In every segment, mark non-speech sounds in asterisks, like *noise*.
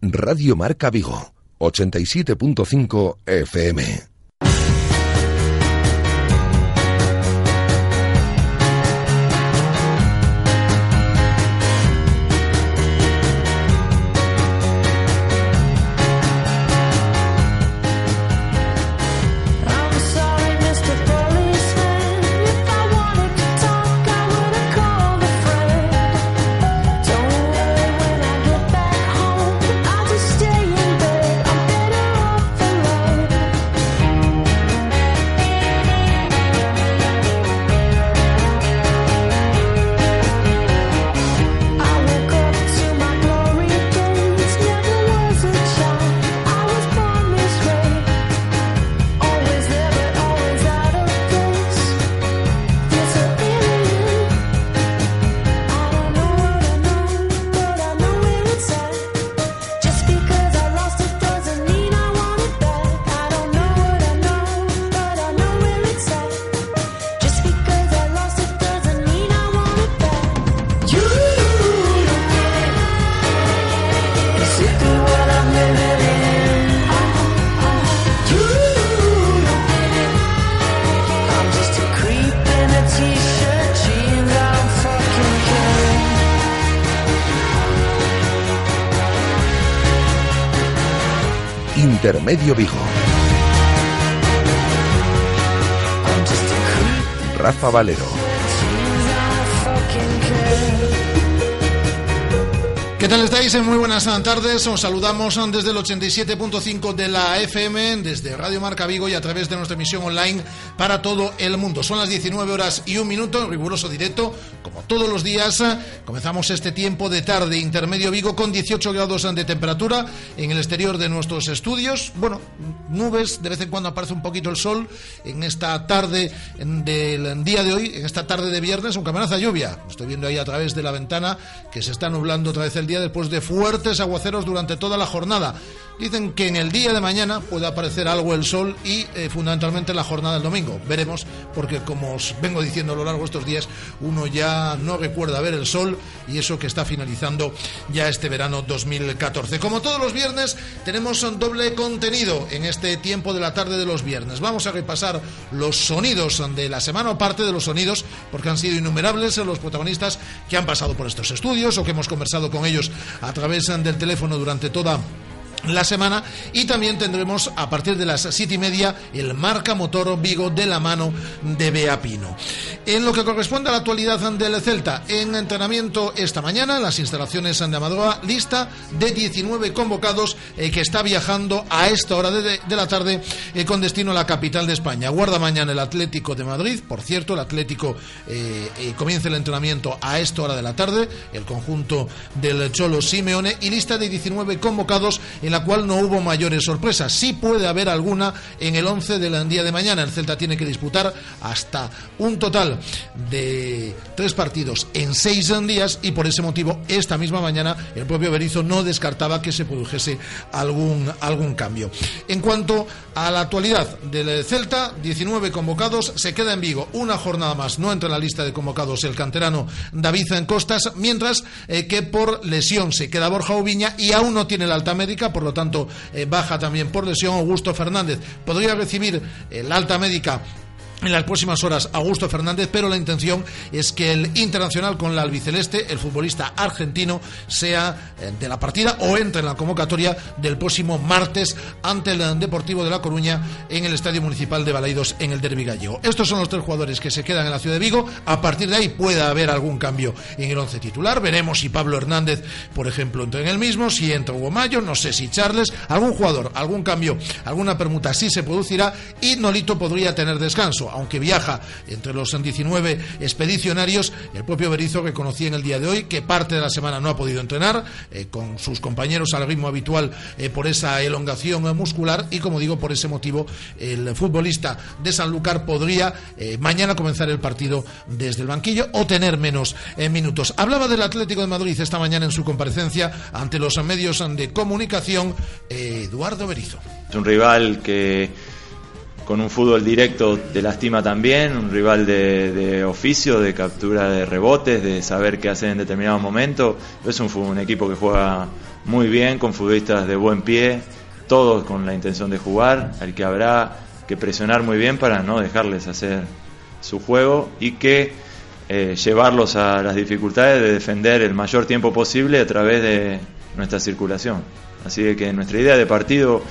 Radio Marca Vigo, 87.5 FM. Intermedio Vigo. Rafa Valero. ¿Qué tal estáis? Muy buenas tardes. Os saludamos desde el 87.5 de la FM, desde Radio Marca Vigo y a través de nuestra emisión online para todo el mundo. Son las 19 horas y un minuto, riguroso directo, como todos los días. Comenzamos este tiempo de tarde intermedio Vigo con 18 grados de temperatura en el exterior de nuestros estudios. Bueno, nubes, de vez en cuando aparece un poquito el sol en esta tarde del día de hoy, en esta tarde de viernes, aunque amenaza lluvia. Estoy viendo ahí a través de la ventana que se está nublando otra vez el día después de fuertes aguaceros durante toda la jornada. Dicen que en el día de mañana puede aparecer algo el sol y eh, fundamentalmente la jornada del domingo. Veremos, porque como os vengo diciendo a lo largo de estos días, uno ya no recuerda ver el sol y eso que está finalizando ya este verano 2014. Como todos los viernes, tenemos un doble contenido en este tiempo de la tarde de los viernes. Vamos a repasar los sonidos de la semana o parte de los sonidos, porque han sido innumerables los protagonistas que han pasado por estos estudios o que hemos conversado con ellos a través del teléfono durante toda la semana y también tendremos a partir de las siete y media el marca motor Vigo de la mano de Bea Pino. En lo que corresponde a la actualidad del Celta, en entrenamiento esta mañana, las instalaciones de lista de 19 convocados eh, que está viajando a esta hora de, la tarde eh, con destino a la capital de España. Guarda mañana el Atlético de Madrid, por cierto, el Atlético eh, comienza el entrenamiento a esta hora de la tarde, el conjunto del Cholo Simeone y lista de 19 convocados en la cual no hubo mayores sorpresas. Sí puede haber alguna en el 11 del día de mañana. El Celta tiene que disputar hasta un total de tres partidos en seis días y por ese motivo esta misma mañana el propio Berizzo no descartaba que se produjese algún, algún cambio. En cuanto a la actualidad del Celta, 19 convocados, se queda en Vigo una jornada más. No entra en la lista de convocados el canterano David en Costas, mientras eh, que por lesión se queda Borja Oviña y aún no tiene la alta médica por lo tanto eh, baja también por lesión Augusto Fernández. Podría recibir el alta médica en las próximas horas Augusto Fernández, pero la intención es que el internacional con la albiceleste, el futbolista argentino, sea eh, de la partida o entre en la convocatoria del próximo martes ante el Deportivo de La Coruña en el Estadio Municipal de Balaidos en el Derby Gallego. Estos son los tres jugadores que se quedan en la ciudad de Vigo. A partir de ahí puede haber algún cambio en el once titular. Veremos si Pablo Hernández, por ejemplo, entra en el mismo, si entra Hugo Mayo, no sé si Charles, algún jugador, algún cambio, alguna permuta sí se producirá y Nolito podría tener descanso aunque viaja entre los 19 expedicionarios, el propio Berizzo reconocía en el día de hoy que parte de la semana no ha podido entrenar eh, con sus compañeros al ritmo habitual eh, por esa elongación muscular y, como digo, por ese motivo el futbolista de Sanlúcar podría eh, mañana comenzar el partido desde el banquillo o tener menos minutos. Hablaba del Atlético de Madrid esta mañana en su comparecencia ante los medios de comunicación Eduardo Berizzo. Es un rival que con un fútbol directo te lastima también, un rival de, oficio, de captura de rebotes, de saber qué hacer en determinado momento. Es un, un equipo que juega muy bien, con futbolistas de buen pie, todos con la intención de jugar, al que habrá que presionar muy bien para no dejarles hacer su juego y que eh, llevarlos a las dificultades de defender el mayor tiempo posible a través de nuestra circulación. Así que nuestra idea de partido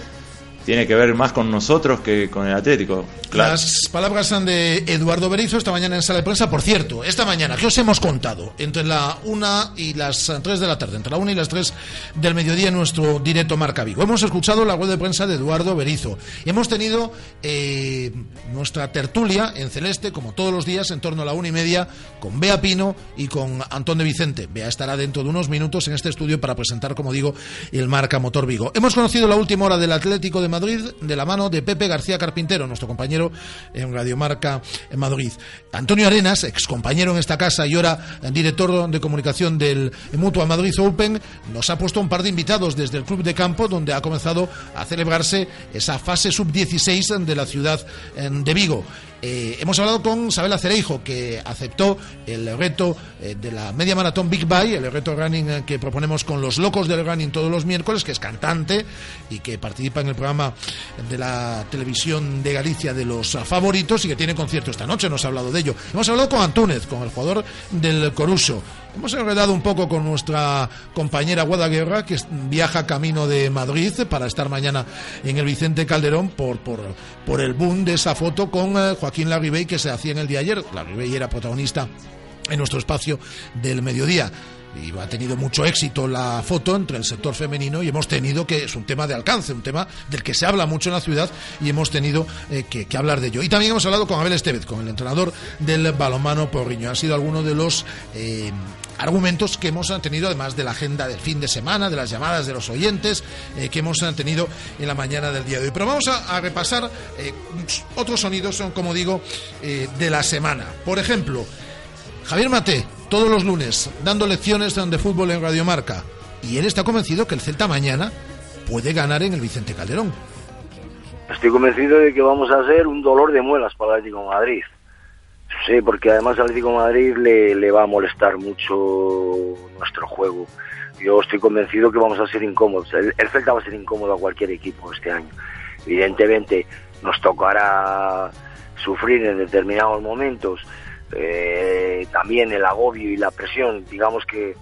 tiene que ver más con nosotros que con el Atlético. Las palabras de Eduardo Berizo esta mañana en sala de prensa. Por cierto, esta mañana, ¿qué os hemos contado? Entre la una y las tres de la tarde, entre la una y las tres del mediodía nuestro directo Marca Vigo. Hemos escuchado la web de prensa de Eduardo Berizo. Hemos tenido eh, nuestra tertulia en Celeste, como todos los días, en torno a la una y media, con Bea Pino y con Antón de Vicente. Bea estará dentro de unos minutos en este estudio para presentar, como digo, el Marca Motor Vigo. Hemos conocido la última hora del Atlético de Madrid de la mano de Pepe García Carpintero, nuestro compañero en Radio Marca en Madrid. Antonio Arenas, ex compañero en esta casa y ahora director de comunicación del Mutua Madrid Open, nos ha puesto un par de invitados desde el Club de Campo, donde ha comenzado a celebrarse esa fase sub-16 de la ciudad de Vigo. Eh, hemos hablado con Sabela Cereijo, que aceptó el reto eh, de la media maratón Big Bye, el reto running eh, que proponemos con los locos del running todos los miércoles, que es cantante y que participa en el programa de la televisión de Galicia de los favoritos y que tiene concierto esta noche. Nos ha hablado de ello. Hemos hablado con Antúnez, con el jugador del Coruso. Hemos enredado un poco con nuestra compañera Guadaguerra, que viaja camino de Madrid para estar mañana en el Vicente Calderón por, por, por el boom de esa foto con Joaquín Joaquín Larribey que se hacía en el día ayer. Larribey era protagonista en nuestro espacio del mediodía y ha tenido mucho éxito la foto entre el sector femenino y hemos tenido que, es un tema de alcance, un tema del que se habla mucho en la ciudad y hemos tenido eh, que, hablar de ello. Y también hemos hablado con Abel Estevez, con el entrenador del balonmano Porriño. Ha sido alguno de los eh, argumentos que hemos tenido, además de la agenda del fin de semana, de las llamadas de los oyentes eh, que hemos tenido en la mañana del día de hoy. Pero vamos a, repasar eh, otros sonidos, como digo, eh, de la semana. Por ejemplo, Javier Mate, todos los lunes, dando lecciones de fútbol en Radio Marca. Y él está convencido que el Celta mañana puede ganar en el Vicente Calderón. Estoy convencido de que vamos a ser un dolor de muelas para el Atlético Madrid. Sí, porque además al Atlético Madrid le, le va a molestar mucho nuestro juego. Yo estoy convencido que vamos a ser incómodos. El, Celta va a ser incómodo a cualquier equipo este año. Evidentemente nos tocará sufrir en determinados momentos eh, también el agobio y la presión. Digamos que,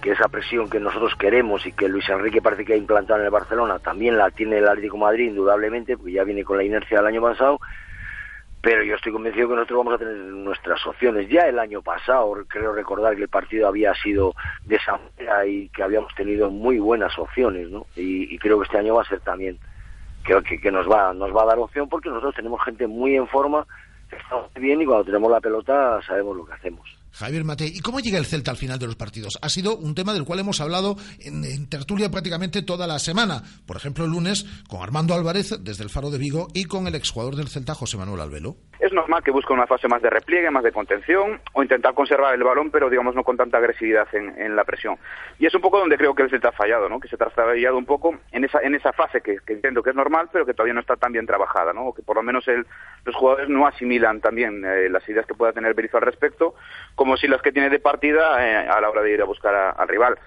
que esa presión que nosotros queremos y que Luis Enrique parece que ha implantado en el Barcelona también la tiene el Atlético Madrid indudablemente, porque ya viene con la inercia del año pasado pero yo estoy convencido que nosotros vamos a tener nuestras opciones. Ya el año pasado, creo recordar que el partido había sido de esa manera y que habíamos tenido muy buenas opciones, ¿no? Y, creo que este año va a ser también, creo que, que, nos va nos va a dar opción porque nosotros tenemos gente muy en forma, estamos bien y cuando tenemos la pelota sabemos lo que hacemos. Javier Mate, ¿y cómo llega el Celta al final de los partidos? Ha sido un tema del cual hemos hablado en, tertulia prácticamente toda la semana. Por ejemplo, el lunes con Armando Álvarez desde el Faro de Vigo y con el exjugador del Celta, José Manuel Albelo. Es normal que busque una fase más de repliegue, más de contención o intentar conservar el balón, pero digamos no con tanta agresividad en, la presión. Y es un poco donde creo que el Celta ha fallado, ¿no? que se ha trasladado un poco en esa, en esa fase que, entiendo que es normal, pero que todavía no está tan bien trabajada, ¿no? que por lo menos los jugadores no asimilan también eh, las ideas que pueda tener Berizzo al respecto, si las que tiene de partida eh, a la hora de ir a buscar al rival.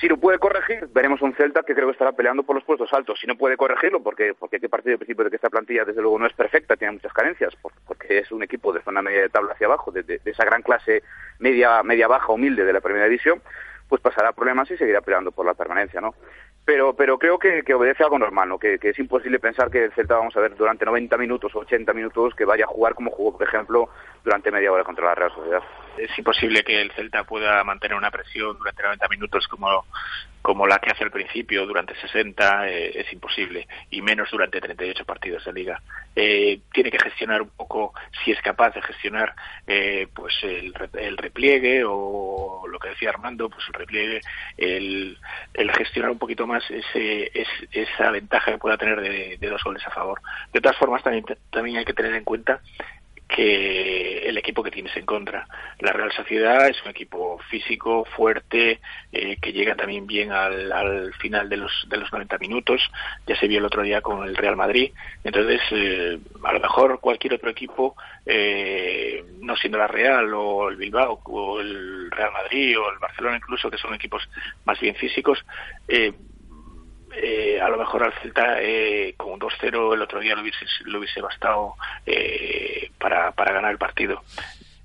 Si lo puede corregir, veremos un Celta que creo que estará peleando por los puestos altos. Si no puede corregirlo, porque porque qué partido de principio de que esta plantilla desde luego no es perfecta, tiene muchas carencias, porque es un equipo de zona media de tabla hacia abajo, de, esa gran clase media media baja humilde de la primera división, pues pasará problemas y seguirá peleando por la permanencia, ¿no? pero pero creo que, que obedece algo normal, ¿no? que, que, es imposible pensar que el Celta vamos a ver durante 90 minutos o 80 minutos que vaya a jugar como jugó, por ejemplo, durante media hora contra la Real Sociedad. Es imposible que el Celta pueda mantener una presión durante 90 minutos como, como la que hace al principio, durante 60, eh, es imposible, y menos durante 38 partidos de liga. Eh, tiene que gestionar un poco, si es capaz de gestionar eh, pues el, el, repliegue o lo que decía Armando, pues el repliegue, el, el gestionar un poquito más ese, esa ventaja que pueda tener de, dos goles a favor. De todas formas, también, también hay que tener en cuenta que el equipo que tienes en contra. La Real Sociedad es un equipo físico, fuerte, eh, que llega también bien al, al, final de los, de los 90 minutos. Ya se vio el otro día con el Real Madrid. Entonces, eh, a lo mejor cualquier otro equipo, eh, no siendo la Real o el Bilbao o el Real Madrid o el Barcelona incluso, que son equipos más bien físicos, eh, a lo mejor al Celta eh, con un 2-0 el otro día lo hubiese, lo hubiese bastado eh, para, para ganar el partido.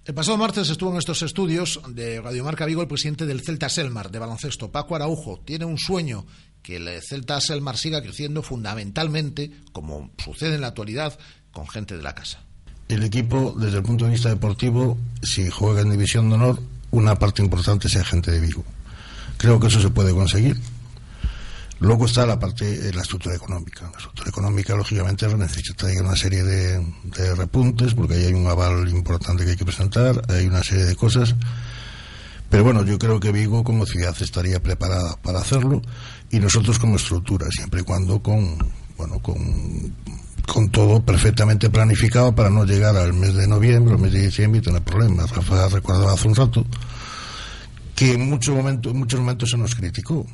El pasado martes estuvo en estos estudios de Radio Marca Vigo el presidente del Celta Selmar de baloncesto, Paco Araujo. Tiene un sueño que el Celta Selmar siga creciendo fundamentalmente, como sucede en la actualidad, con gente de la casa. El equipo, desde el punto de vista deportivo, si juega en División de Honor, una parte importante sea gente de Vigo. Creo que eso se puede conseguir Luego está la parte, la estructura económica. La estructura económica, lógicamente, necesita una serie de, de, repuntes, porque ahí hay un aval importante que hay que presentar, hay una serie de cosas. Pero bueno, yo creo que Vigo como ciudad estaría preparada para hacerlo y nosotros como estructura, siempre y cuando con, bueno, con, con todo perfectamente planificado para no llegar al mes de noviembre, al mes de diciembre y tener problemas. Rafa recordaba hace un rato que en muchos momentos, en muchos momentos se nos criticó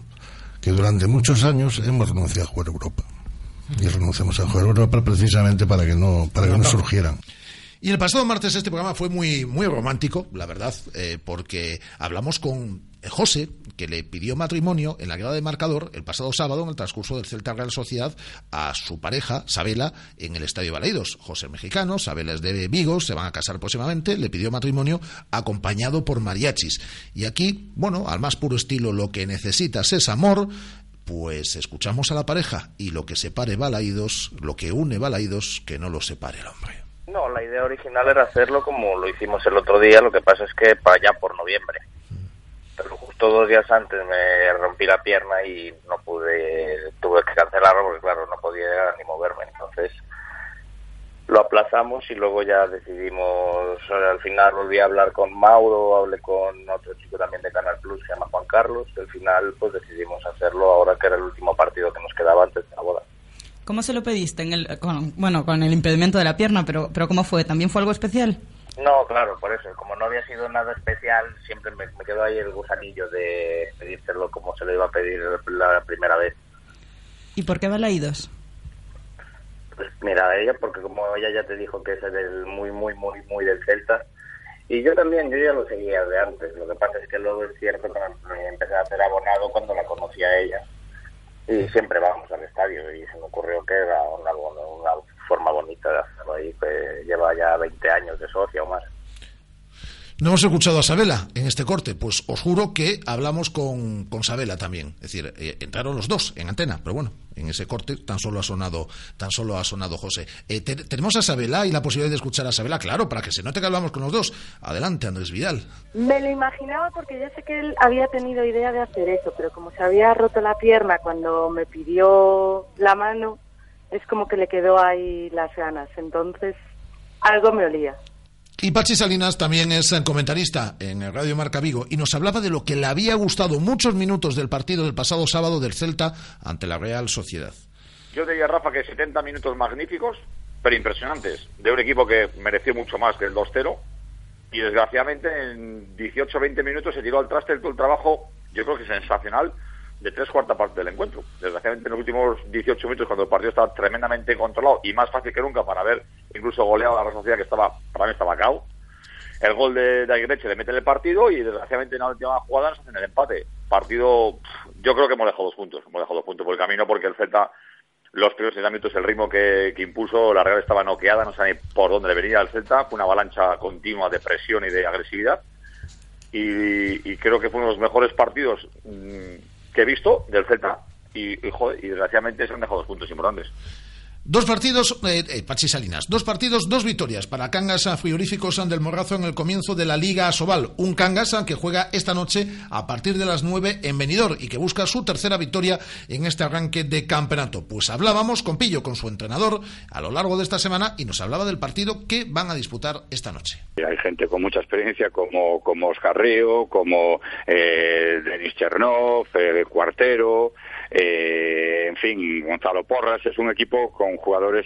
que durante muchos años hemos renunciado a jugar Europa. Y renunciamos a jugar Europa precisamente para que no, para que no surgieran. Y el pasado martes este programa fue muy, muy romántico, la verdad, eh, porque hablamos con José, que le pidió matrimonio en la grada de marcador el pasado sábado en el transcurso del Celta Real Sociedad a su pareja, Sabela, en el Estadio Balaidos. José mexicano, Sabela es de Vigo, se van a casar próximamente, le pidió matrimonio acompañado por mariachis. Y aquí, bueno, al más puro estilo, lo que necesitas es amor, pues escuchamos a la pareja y lo que separe Balaidos, lo que une Balaidos, que no lo separe el hombre. No, la idea original era hacerlo como lo hicimos el otro día, lo que pasa es que para allá por noviembre. Pero justo dos días antes me rompí la pierna y no pude, tuve que cancelarlo porque claro, no podía ni moverme. Entonces lo aplazamos y luego ya decidimos, al final volví a hablar con Mauro, hablé con otro chico también de Canal Plus, se llama Juan Carlos, y al final pues decidimos hacerlo ahora que era el último partido que nos quedaba antes de la boda. ¿Cómo se lo pediste? Bueno, con el impedimento de la pierna, pero, pero ¿cómo fue? ¿También fue algo especial? No, claro, por eso. Como no había sido nada especial, siempre me, me quedó ahí el gusanillo de pedírselo como se lo iba a pedir la primera vez. ¿Y por qué Balaídos? Pues mira, ella, porque como ella ya te dijo que es del muy, muy, muy, muy del Celta, y yo también, yo ya lo seguía de antes. Lo que pasa es que luego es cierto que me empecé a hacer abonado cuando la conocí a ella y siempre vamos al estadio y se me ocurrió que era una, una forma bonita de hacerlo ahí, que lleva ya 20 años de socia o más. No hemos escuchado a Sabela en este corte, pues os juro que hablamos con, con Sabela también. Es decir, eh, entraron los dos en antena, pero bueno, en ese corte tan solo ha sonado, tan solo ha sonado José. Eh, te, tenemos a Sabela y la posibilidad de escuchar a Sabela, claro, para que se note que hablamos con los dos. Adelante, Andrés Vidal. Me lo imaginaba porque yo sé que él había tenido idea de hacer eso, pero como se había roto la pierna cuando me pidió la mano, es como que le quedó ahí las ganas. Entonces, algo me olía. Y Pachi Salinas también es comentarista en el Radio Marca Vigo y nos hablaba de lo que le había gustado muchos minutos del partido del pasado sábado del Celta ante la Real Sociedad. Yo diría, Rafa, que 70 minutos magníficos, pero impresionantes, de un equipo que mereció mucho más que el 2-0 y desgraciadamente en 18-20 minutos se tiró al traste todo el trabajo, yo creo que sensacional, de tres cuartas partes del encuentro. Desgraciadamente en los últimos 18 minutos, cuando el partido estaba tremendamente controlado y más fácil que nunca para ver incluso goleado a la Sociedad que estaba, para mí estaba cao, el gol de, de Aguirreche le mete en el partido y desgraciadamente en la última jugada nos hacen el empate. Partido, yo creo que hemos dejado dos puntos, hemos dejado dos puntos por el camino porque el Celta, los primeros 60 minutos, el ritmo que, que impuso, la Real estaba noqueada, no sabía por dónde le venía al Celta, fue una avalancha continua de presión y de agresividad. Y, creo que fue uno de los mejores partidos mmm, que he visto del Celta y, y, joder, y desgraciadamente se han dejado dos puntos importantes. Dos partidos, eh, eh, Pachi Salinas, dos partidos, dos victorias para Cangas Frigoríficos del Morrazo en el comienzo de la Liga Asobal. Un Cangas que juega esta noche a partir de las nueve en Benidorm y que busca su tercera victoria en este arranque de campeonato. Pues hablábamos con Pillo, con su entrenador, a lo largo de esta semana y nos hablaba del partido que van a disputar esta noche. Hay gente con mucha experiencia como, como Oscar Río, como eh, Denis Chernov, eh, Cuartero, eh, en fin, Gonzalo Porras es un equipo con jugadores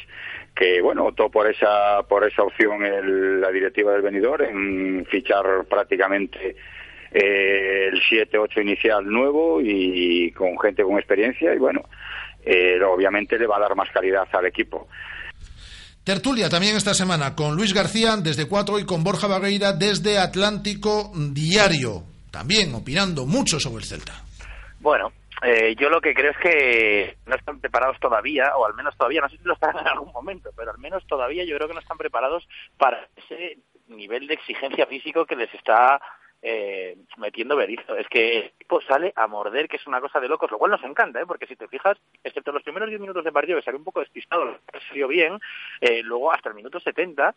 que, bueno, optó por esa, por esa opción el, la directiva del venidor en fichar prácticamente eh, el 7-8 inicial nuevo y con gente con experiencia y bueno, eh, obviamente le va a dar más calidad al equipo. Tertulia también esta semana con Luis García desde 4 y con Borja Bagueira desde Atlántico Diario, también opinando mucho sobre el Celta. Bueno, eh, yo lo que creo es que no están preparados todavía, o al menos todavía, no sé si lo estarán *laughs* en algún momento, pero al menos todavía yo creo que no están preparados para ese nivel de exigencia físico que les está eh, metiendo Berizzo. Es que el equipo sale a morder, que es una cosa de locos, lo cual nos encanta, ¿eh? porque si te fijas, excepto los primeros 10 minutos de partido que salió un poco despistado, salió bien, eh, luego hasta el minuto 70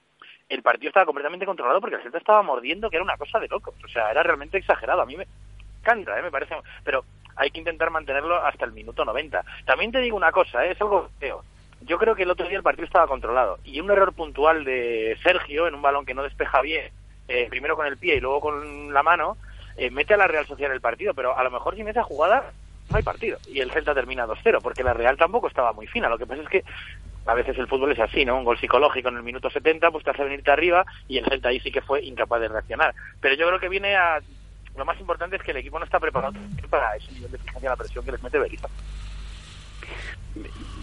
el partido estaba completamente controlado porque el Celta estaba mordiendo, que era una cosa de locos. O sea, era realmente exagerado. A mí me encanta, ¿eh? me parece. Pero hay que intentar mantenerlo hasta el minuto 90. También te digo una cosa, ¿eh? es algo feo. Yo creo que el otro día el partido estaba controlado y un error puntual de Sergio en un balón que no despeja bien, eh, primero con el pie y luego con la mano, eh, mete a la Real Sociedad el partido, pero a lo mejor sin esa jugada no hay partido y el Celta termina 2-0 porque la Real tampoco estaba muy fina. Lo que pasa es que a veces el fútbol es así, ¿no? Un gol psicológico en el minuto 70 pues te hace venirte arriba y el Celta ahí sí que fue incapaz de reaccionar. Pero yo creo que viene a lo más importante es que el equipo no está preparado para ese nivel de exigencia la presión que les mete Berizzo.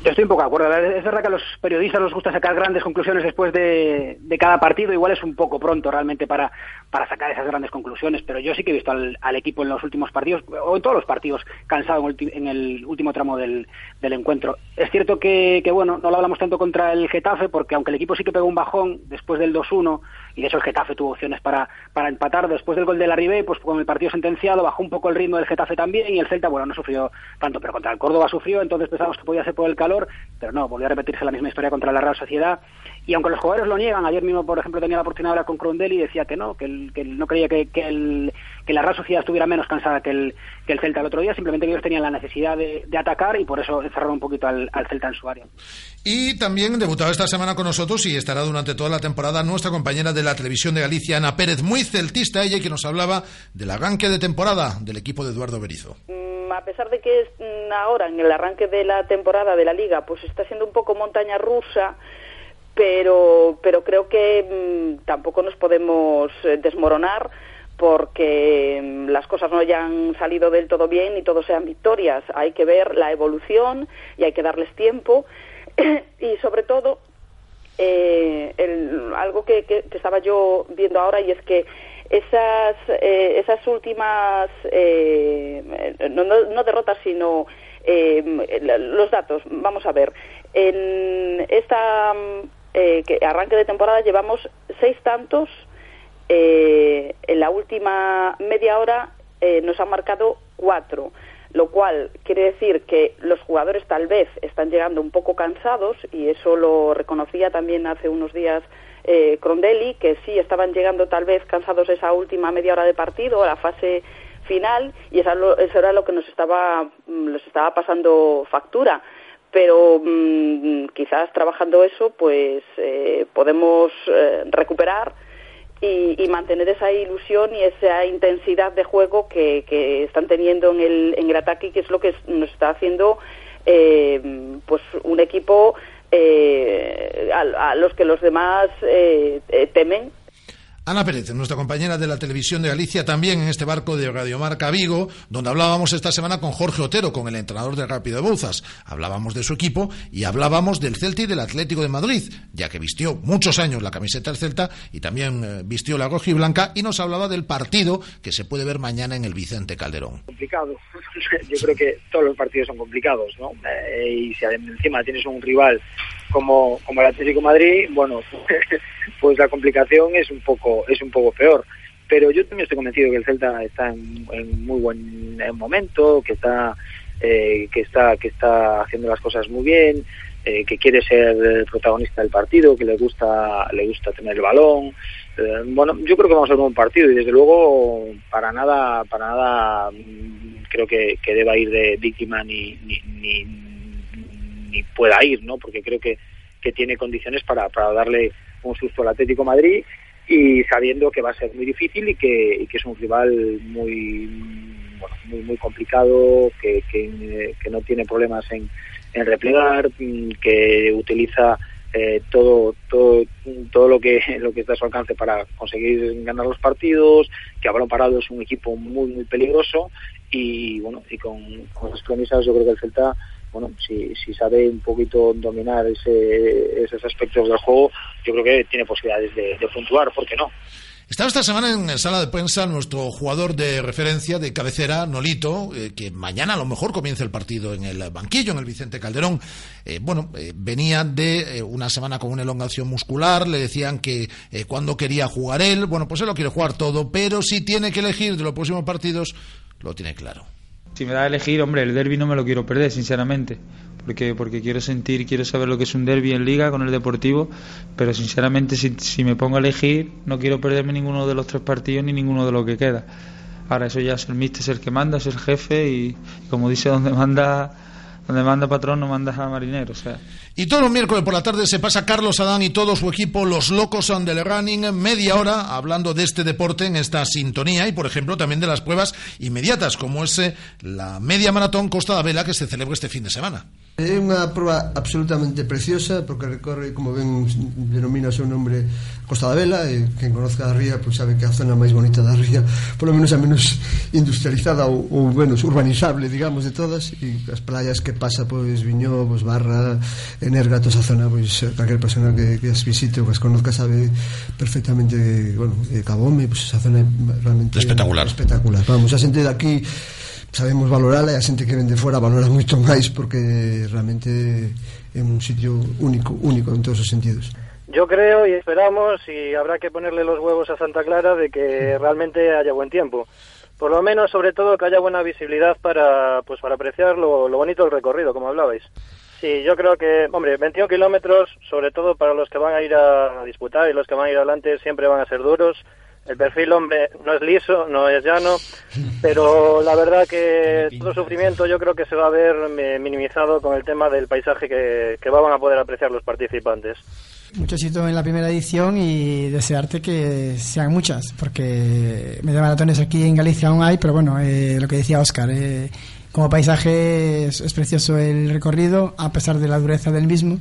Yo estoy un poco de acuerdo. Es verdad que a los periodistas nos gusta sacar grandes conclusiones después de, de, cada partido. Igual es un poco pronto realmente para, para sacar esas grandes conclusiones, pero yo sí que he visto al, al equipo en los últimos partidos, o en todos los partidos, cansado en el, último tramo del, encuentro. Es cierto que, bueno, no lo hablamos tanto contra el Getafe, porque aunque el equipo sí que pegó un bajón después del 2-1, y de hecho el Getafe tuvo opciones para, para empatar después del gol de la Ribey, pues con el partido sentenciado bajó un poco el ritmo del Getafe también, y el Celta, bueno, no sufrió tanto, pero contra el Córdoba sufrió, entonces pensamos que podía ser por el calor, pero no, volvió a repetirse la misma historia contra la Real Sociedad. Y aunque los jugadores lo niegan, ayer mismo, por ejemplo, tenía la oportunidad de hablar con Crondelli y decía que no, que, el, que no creía que, que, el, que, la Real Sociedad estuviera menos cansada que el, que el Celta el otro día, simplemente que ellos tenían la necesidad de, de atacar y por eso encerraron un poquito al, al, Celta en su área. Y también debutaba esta semana con nosotros y estará durante toda la temporada nuestra compañera de la televisión de Galicia, Ana Pérez, muy celtista ella, que nos hablaba del arranque de temporada del equipo de Eduardo Berizo. Mm, a pesar de que ahora en el arranque de la temporada de la liga pues está siendo un poco montaña rusa pero pero creo que mmm, tampoco nos podemos eh, desmoronar porque mmm, las cosas no hayan salido del todo bien y todo sean victorias hay que ver la evolución y hay que darles tiempo *clears throat* y sobre todo eh, el, algo que, que, estaba yo viendo ahora y es que esas, eh, esas últimas, eh, no, no, derrotas, sino eh, los datos. Vamos a ver. En esta que arranque de temporada llevamos seis tantos. en la última media hora nos han marcado cuatro lo cual quiere decir que los jugadores tal vez están llegando un poco cansados y eso lo reconocía también hace unos días eh, Crondelli, que sí estaban llegando tal vez cansados esa última media hora de partido, a la fase final, y eso, era lo que nos estaba, mm, les estaba pasando factura. Pero mmm, quizás trabajando eso, pues eh, podemos eh, recuperar y, y, mantener esa ilusión y esa intensidad de juego que, que están teniendo en el, en el ataque, que es lo que nos está haciendo eh, pues un equipo eh, a, a, los que los demás eh, temen Ana Pérez, nuestra compañera de la televisión de Galicia, también en este barco de Radiomarca Vigo, donde hablábamos esta semana con Jorge Otero, con el entrenador de Rápido de Bouzas. Hablábamos de su equipo y hablábamos del Celta y del Atlético de Madrid, ya que vistió muchos años la camiseta del Celta y también eh, vistió la roja y blanca y nos hablaba del partido que se puede ver mañana en el Vicente Calderón. Complicado. *laughs* Yo creo que todos los partidos son complicados, ¿no? Eh, y si encima tienes un rival como, como el Atlético Madrid, bueno, *laughs* pues la complicación es un poco es un poco peor. Pero yo también estoy convencido que el Celta está en, en muy buen momento, que está eh, que está que está haciendo las cosas muy bien, eh, que quiere ser protagonista del partido, que le gusta le gusta tener el balón. Eh, bueno, yo creo que vamos a ver un partido y desde luego para nada para nada mm, creo que, que deba ir de víctima ni, ni, ni, ni pueda ir, ¿no? Porque creo que, que tiene condiciones para, para darle un susto al Atlético Madrid y sabiendo que va a ser muy difícil y que, y que es un rival muy bueno, muy, muy complicado, que, que, no tiene problemas en, en replegar, que utiliza eh, todo todo todo lo que *laughs* lo que está a su alcance para conseguir ganar los partidos que a balón parado es un equipo muy muy peligroso y bueno y con, con esas premisas yo creo que el Celta bueno si, si sabe un poquito dominar ese, esos aspectos del juego yo creo que tiene posibilidades de, de puntuar ¿por qué no? Estaba esta semana en sala de prensa nuestro jugador de referencia de cabecera, Nolito, eh, que mañana a lo mejor comienza el partido en el banquillo, en el Vicente Calderón. Eh, bueno, eh, venía de una semana con una elongación muscular, le decían que cuando quería jugar él, bueno, pues él lo quiere jugar todo, pero si tiene que elegir de los próximos partidos, lo tiene claro. Si me da a elegir, hombre, el derby no me lo quiero perder, sinceramente porque, porque quiero sentir, quiero saber lo que es un derby en liga con el Deportivo, pero sinceramente si, si me pongo a elegir no quiero perderme ninguno de los tres partidos ni ninguno de los que queda. Ahora eso ya es el míster, es el que manda, es el jefe y como dice donde manda donde manda patrón no manda a marinero. Y todos los miércoles por la tarde se pasa Carlos Adán y todo su equipo, los locos son del running, media hora hablando de este deporte en esta sintonía y, por ejemplo, también de las pruebas inmediatas, como es eh, la media maratón Costa da Vela que se celebra este fin de semana. É unha proba absolutamente preciosa porque recorre, como ben denomina o seu nome, Costa da Vela e quen conozca a ría pois sabe que é a zona máis bonita da ría polo menos a menos industrializada ou, ou menos urbanizable, digamos, de todas e as playas que pasa, pois Viñó, pois Barra, Energa, toda esa zona pois calquer persona que, que as visite ou que as conozca sabe perfectamente bueno, Cabome, pois esa zona é realmente espectacular, espectacular. vamos, a xente de aquí sabemos valorala e a xente que vende fora valora moito máis porque realmente é un sitio único, único en todos os sentidos. Yo creo y esperamos y habrá que ponerle los huevos a Santa Clara de que realmente haya buen tiempo. Por lo menos, sobre todo, que haya buena visibilidad para, pues, para apreciar lo, lo bonito del recorrido, como hablabais. Sí, yo creo que, hombre, 21 kilómetros, sobre todo para los que van a ir a disputar y los que van a ir adelante, siempre van a ser duros. El perfil, hombre, no es liso, no es llano, pero la verdad que todo sufrimiento yo creo que se va a ver minimizado con el tema del paisaje que, que van a poder apreciar los participantes. Mucho éxito en la primera edición y desearte que sean muchas, porque media maratones aquí en Galicia aún hay, pero bueno, eh, lo que decía Oscar, eh, como paisaje es, es precioso el recorrido, a pesar de la dureza del mismo,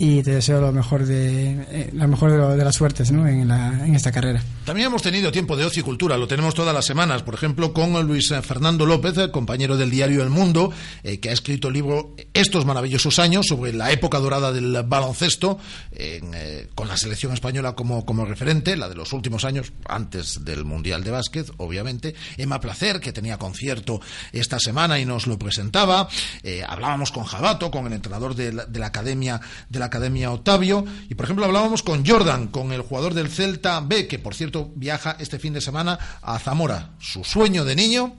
y te deseo lo mejor de eh, mejor de, las suertes en, esta carrera. También hemos tenido tiempo de ocio y cultura, lo tenemos todas las semanas, por ejemplo, con Luis eh, Fernando López, eh, compañero del diario El Mundo, eh, que ha escrito el libro Estos maravillosos años sobre la época dorada del baloncesto, eh, con la selección española como, como referente, la de los últimos años, antes del Mundial de Básquet, obviamente. Emma Placer, que tenía concierto esta semana y nos lo presentaba. Eh, hablábamos con Jabato, con el entrenador de de la academia de la academia Octavio, y por ejemplo hablábamos con Jordan, con el jugador del Celta B, que por cierto viaja este fin de semana a Zamora. Su sueño de niño,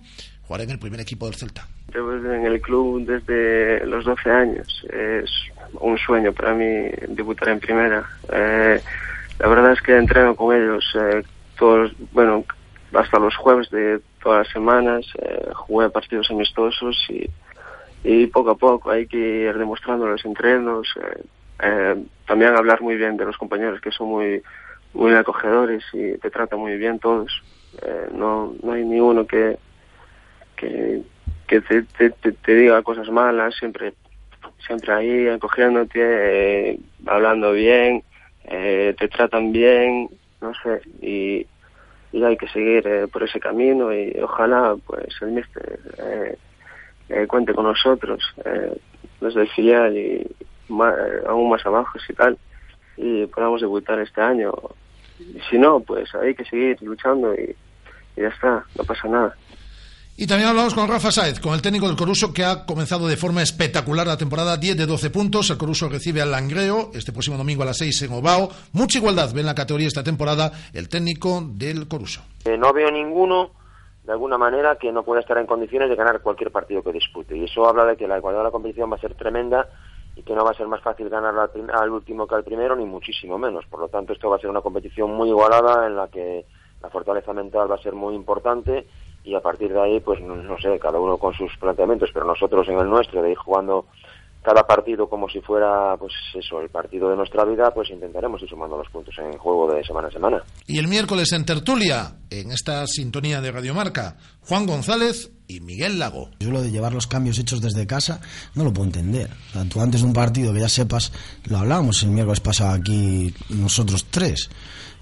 jugar en el primer equipo del Celta. Llevo en el club desde los 12 años. Es un sueño para mí debutar en primera. Eh, la verdad es que entreno con ellos eh, todos, bueno, hasta los jueves de todas las semanas. eh, jugué partidos amistosos y, y poco a poco hay que ir demostrando los entrenos. eh, eh, también hablar muy bien de los compañeros que son muy muy acogedores y te tratan muy bien todos. Eh, no, no hay ni uno que, que, te, te, te- diga cosas malas, siempre siempre ahí acogiéndote, eh, hablando bien, eh, te tratan bien, no sé, y, y hay que seguir eh, por ese camino y ojalá pues el míster eh, cuente con nosotros desde el filial y ma- eh, aún más abajo si tal y podamos debutar este año y si no pues hay que seguir luchando y, y ya está, no pasa nada. Y también hablamos con Rafa Saez, con el técnico del Coruso, que ha comenzado de forma espectacular la temporada, 10 de 12 puntos. El Coruso recibe al Langreo este próximo domingo a las 6 en Obao. Mucha igualdad ve en la categoría esta temporada el técnico del Coruso. Eh, no veo ninguno, de alguna manera, que no pueda estar en condiciones de ganar cualquier partido que dispute. Y eso habla de que la igualdad de la competición va a ser tremenda que no va a ser más fácil ganar al, al último que al primero, ni muchísimo menos. Por lo tanto, esto va a ser una competición muy igualada en la que la fortaleza mental va a ser muy importante y a partir de ahí, pues no, no sé, cada uno con sus planteamientos, pero nosotros en el nuestro, de ir jugando cada partido como si fuera, pues eso, el partido de nuestra vida, pues intentaremos ir sumando los puntos en el juego de semana a semana. Y el miércoles en Tertulia, en esta sintonía de Radiomarca, Juan González y Miguel Lago. Yo lo de llevar los cambios hechos desde casa no lo puedo entender. O sea, tú antes de un partido que ya sepas, lo hablábamos el miércoles pasado aquí nosotros tres.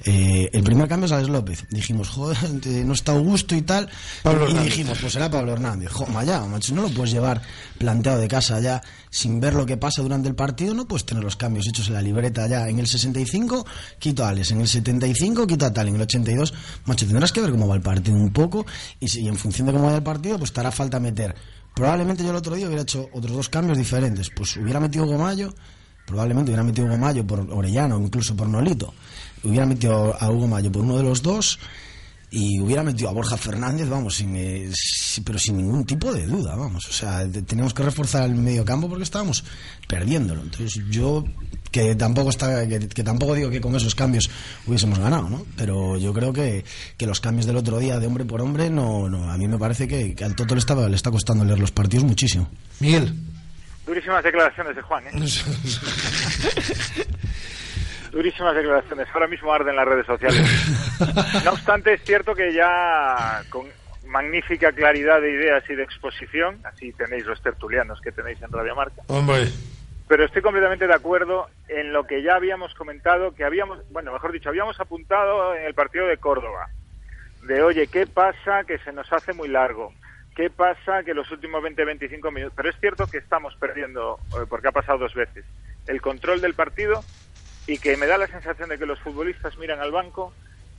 Eh, el primer cambio es Alex López. Dijimos, joder, no está Augusto y tal. Pablo y Hernández. dijimos, pues será Pablo Hernández. Joder, ya, macho, no lo puedes llevar planteado de casa ya sin ver lo que pasa durante el partido. No puedes tener los cambios hechos en la libreta ya. En el 65 quito a Alex, en el 75 quito a tal, en el 82, macho, tendrás que ver cómo va el partido un poco y, si, y en función de cómo vaya el partido, pues te hará falta meter. Probablemente yo el otro día hubiera hecho otros dos cambios diferentes. Pues hubiera metido Gomayo, probablemente hubiera metido Hugo Mayo por Orellano, incluso por Nolito. Hubiera metido a Hugo Mayo por uno de los dos y hubiera metido a Borja Fernández, vamos, sin, eh, si- pero sin ningún tipo de duda, vamos. O sea, te- teníamos que reforzar el medio campo porque estábamos perdiéndolo. Entonces yo, que tampoco está, que, que tampoco digo que con esos cambios hubiésemos ganado, ¿no? Pero yo creo que, que los cambios del otro día de hombre por hombre, no, no a mí me parece que, que al Toto le, estaba, le está costando leer los partidos muchísimo. Miguel. Durísimas declaraciones de Juan, ¿eh? *laughs* Durísimas declaraciones. Ahora mismo arden las redes sociales. *laughs* No obstante, es cierto que ya con magnífica claridad de ideas y de exposición, así tenéis los tertulianos que tenéis en Radio Marca, Hombre. pero estoy completamente de acuerdo en lo que ya habíamos comentado, que habíamos, bueno, mejor dicho, habíamos apuntado en el partido de Córdoba, de oye, ¿qué pasa que se nos hace muy largo? ¿Qué pasa que los últimos 20-25 minutos? Pero es cierto que estamos perdiendo, eh, porque ha pasado dos veces, el control del partido y que me da la sensación de que los futbolistas miran al banco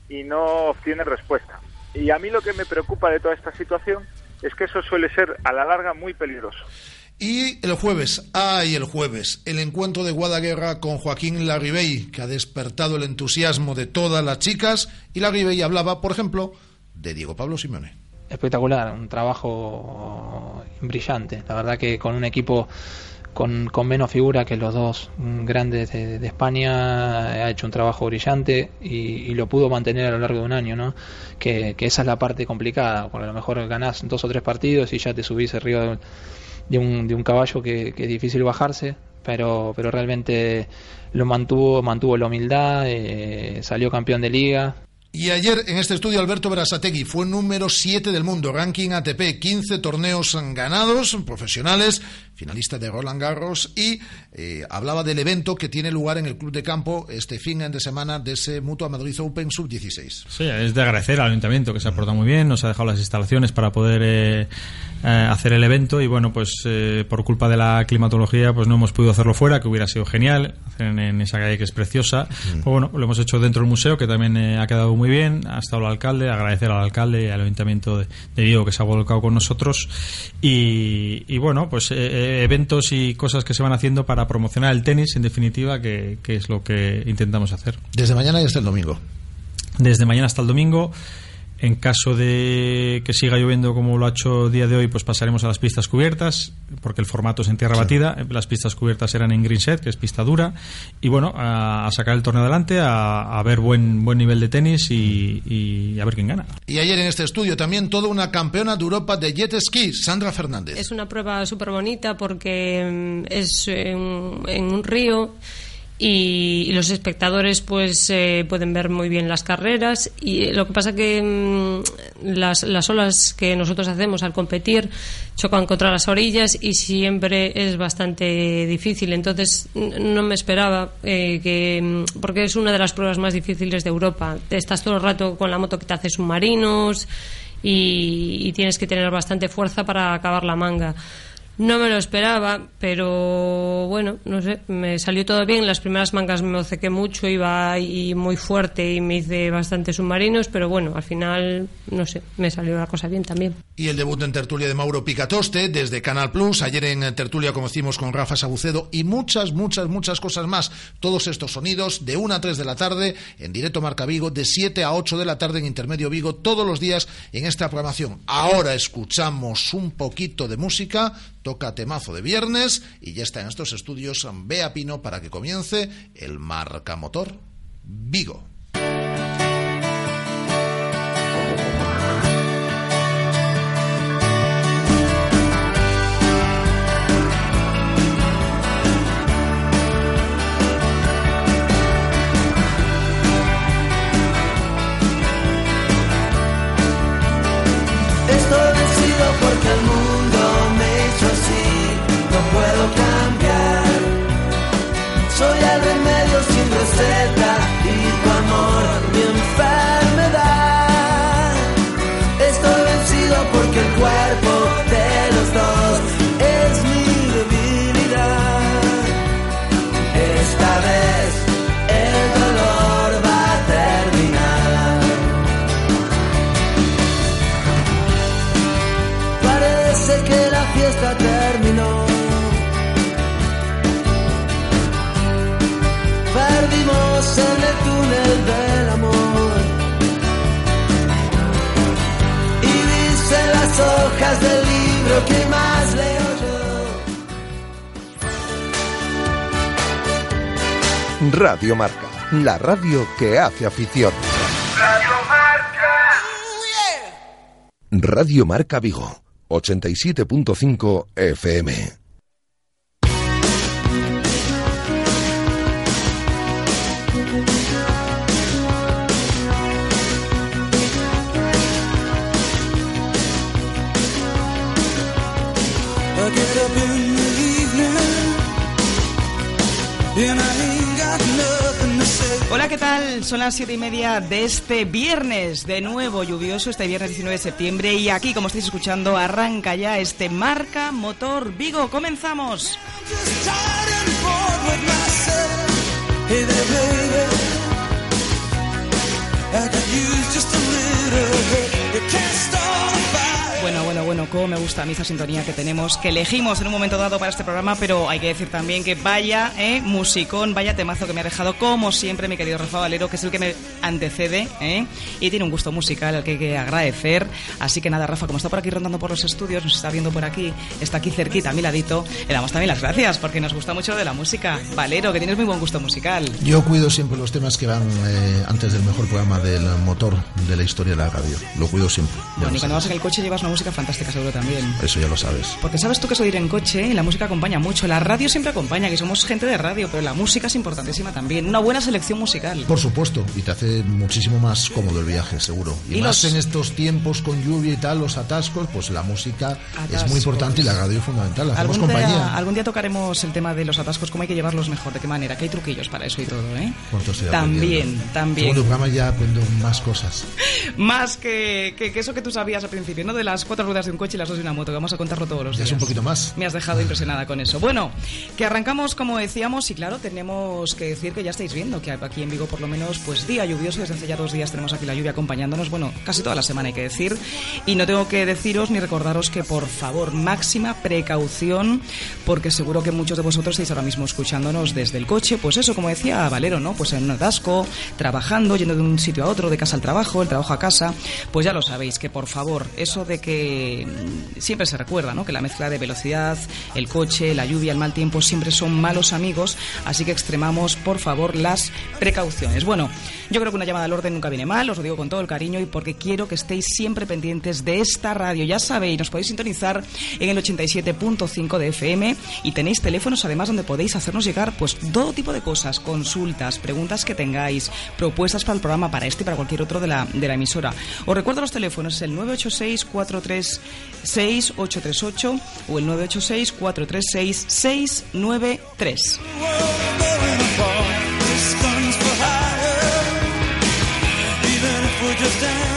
y no obtienen respuesta. Y a mí lo que me preocupa de toda esta situación es que eso suele ser a la larga muy peligroso. Y el jueves, ay, el jueves, el encuentro de Guadaguerra con Joaquín Larribey, que ha despertado el entusiasmo de todas las chicas, y Larribey hablaba, por ejemplo, de Diego Pablo Simeone. espectacular, un trabajo brillante. La verdad que con un equipo con, con menos figura que los dos grandes de, España ha hecho un trabajo brillante y, lo pudo mantener a lo largo de un año, ¿no? Que, esa es la parte complicada, porque a lo mejor ganás dos o tres partidos y ya te subís arriba de, un, de un caballo que, que es difícil bajarse, pero, pero realmente lo mantuvo, mantuvo la humildad, eh, salió campeón de liga, Y ayer en este estudio Alberto Berasategui fue número 7 del mundo, ranking ATP, 15 torneos ganados, profesionales, finalista de Roland Garros y eh, hablaba del evento que tiene lugar en el Club de Campo este fin de semana de ese Mutua Madrid Open Sub-16. Sí, es de agradecer al ayuntamiento que se ha portado muy bien, nos ha dejado las instalaciones para poder eh, hacer el evento y bueno, pues eh, por culpa de la climatología pues no hemos podido hacerlo fuera, que hubiera sido genial, hacer en, en esa calle que es preciosa. Pues bueno, lo hemos hecho dentro del museo que también eh, ha quedado muy bien, ha estado el alcalde, agradecer al alcalde y al ayuntamiento de, de Vigo que se ha volcado con nosotros y, y bueno, pues eh, eh, eventos y cosas que se van haciendo para promocionar el tenis en definitiva, que, que es lo que intentamos hacer. Desde mañana y hasta el domingo. Desde mañana hasta el domingo. En caso de que siga lloviendo como lo ha hecho el día de hoy, pues pasaremos a las pistas cubiertas, porque el formato es en tierra batida. Las pistas cubiertas eran en green set, que es pista dura. Y bueno, a, a sacar el torneo adelante, a, a ver buen, buen nivel de tenis y, y a ver quién gana. Y ayer en este estudio también toda una campeona de Europa de jet ski, Sandra Fernández. Es una prueba súper bonita porque mm, es en, en un río y, y los espectadores pues eh, pueden ver muy bien las carreras. Y lo que pasa que mm, las, las olas que nosotros hacemos al competir chocan contra las orillas y siempre es bastante difícil. Entonces no me esperaba eh, que mm, porque es una de las pruebas más difíciles de Europa. Estás todo el rato con la moto que te hace submarinos y tienes que tener bastante fuerza para acabar la manga. No me lo esperaba, pero bueno, no sé, me salió todo bien. Las primeras mangas me obcequé mucho, iba ahí muy fuerte y me hice bastantes submarinos, pero bueno, al final, no sé, me salió la cosa bien también. Y el debut en tertulia de Mauro Picatoste desde Canal Plus. Ayer en tertulia conocimos con Rafa Sabucedo y muchas, muchas, muchas cosas más. Todos estos sonidos de 1 a 3 de la tarde en directo Marca Vigo, de 7 a 8 de la tarde en Intermedio Vigo, todos los días en esta programación. Ahora escuchamos un poquito de música, toca temazo de viernes y ya está en estos estudios Bea Pino para que comience el Marca Motor Vigo. Estoy vencido puedo cambiar. Soy el remedio sin receta y tu amor mi enfermedad. Estoy vencido porque el cuerpo de los dos es mi debilidad. Esta vez el dolor va a terminar. Parece que la fiesta termina porque en el túnel del amor. Y dice las hojas del libro que más leo yo. Radio Marca, la radio que hace afición. Radio Marca Vigo, 87.5 FM. Get up in the evening and I ain't got nothing to say. Hola, ¿qué tal? Son las siete y media de este viernes, de nuevo lluvioso, este viernes 19 de septiembre. Y aquí, como estáis escuchando, arranca ya este Marca Motor Vigo. ¡Comenzamos! Just tired and bored with myself. Hey there, baby. I could use just a little help. You can't start a fire. Bueno, bueno, bueno, cómo me gusta a mí esa sintonía que tenemos, que elegimos en un momento dado para este programa, pero hay que decir también que vaya, eh, musicón, vaya temazo que me ha dejado, como siempre, mi querido Rafa Valero, que es el que me antecede, eh, y tiene un gusto musical al que hay que agradecer. Así que nada, Rafa, como está por aquí rondando por los estudios, nos está viendo por aquí, está aquí cerquita, a mi ladito, le damos también las gracias, porque nos gusta mucho lo de la música. Valero, que tienes muy buen gusto musical. Yo cuido siempre los temas que van eh, antes del mejor programa del motor de la historia de la radio. Lo cuido siempre. Bueno, y cuando vas en el coche llevas una música fantástica, seguro también. Eso ya lo sabes. Porque sabes tú que de ir en coche y la música acompaña mucho. La radio siempre acompaña, que somos gente de radio, pero la música es importantísima también. Una buena selección musical. Por supuesto, y te hace muchísimo más cómodo el viaje, seguro. Y, Y más los- en estos tiempos con lluvia y tal, los atascos, pues la música es muy importante y la radio es fundamental. Hacemos Algún compañía. día, algún día tocaremos el tema de los atascos, cómo hay que llevarlos mejor, de qué manera, que hay truquillos para eso y todo, ¿eh? También, también. Segundo programa ya aprendo más cosas. *laughs* Más que, que, que eso que tú sabías al principio, ¿no? De las cuatro ruedas de un coche y las dos de una moto, que vamos a contarlo todos los Ya días. es un poquito más. Me has dejado impresionada con eso. Bueno, que arrancamos como decíamos y claro, tenemos que decir que ya estáis viendo que aquí en Vigo por lo menos pues día lluvioso, desde hace ya dos días tenemos aquí la lluvia acompañándonos, bueno, casi toda la semana hay que decir, y no tengo que deciros ni recordaros que por favor, máxima precaución, porque seguro que muchos de vosotros estáis ahora mismo escuchándonos desde el coche, pues eso, como decía Valero, ¿no? Pues en un atasco, trabajando, yendo de un sitio a otro, de casa al trabajo, el trabajo a casa, pues ya lo sabéis, que por favor, eso de que siempre se recuerda, ¿no? Que la mezcla de velocidad, el coche, la lluvia, el mal tiempo siempre son malos amigos, así que extremamos, por favor, las precauciones. Bueno, yo creo que una llamada al orden nunca viene mal, os lo digo con todo el cariño y porque quiero que estéis siempre pendientes de esta radio. Ya sabéis, nos podéis sintonizar en el 87.5 de FM y tenéis teléfonos además donde podéis hacernos llegar pues todo tipo de cosas, consultas, preguntas que tengáis, propuestas para el programa, para este y para cualquier otro de la, emisora. Os recuerdo los teléfonos, es el 986 436 838 o el 986 436 693. This gun's for hire. Even if we're just dancing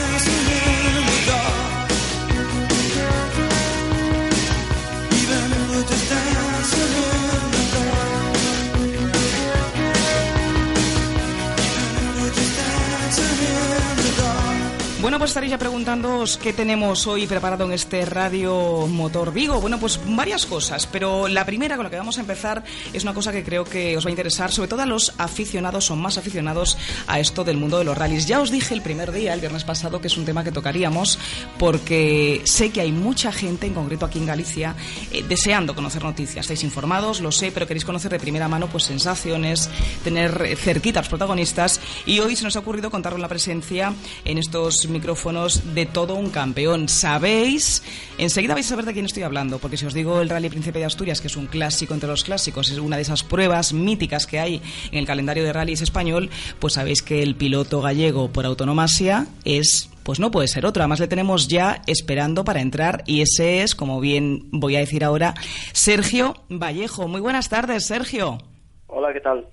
pues estaréis ya preguntándoos qué tenemos hoy preparado en este Radio Motor Vigo. Bueno, pues varias cosas, pero la primera con la que vamos a empezar es una cosa que creo que os va a interesar, sobre todo a los aficionados o más aficionados a esto del mundo de los rallies. Ya os dije el primer día, el viernes pasado, que es un tema que tocaríamos porque sé que hay mucha gente, en concreto aquí en Galicia, eh, deseando conocer noticias. Estáis informados, lo sé, pero queréis conocer de primera mano pues sensaciones, tener eh, cerquita a los protagonistas y hoy se nos ha ocurrido contar con la presencia en estos micrófonos de todo un campeón. Sabéis, enseguida vais a saber de quién estoy hablando, porque si os digo el Rally Príncipe de Asturias, que es un clásico entre los clásicos, es una de esas pruebas míticas que hay en el calendario de rallies español, pues sabéis que el piloto gallego por autonomasia es pues no puede ser otro. Además le tenemos ya esperando para entrar y ese es, como bien voy a decir ahora, Sergio Vallejo. Muy buenas tardes, Sergio. Hola, ¿qué tal?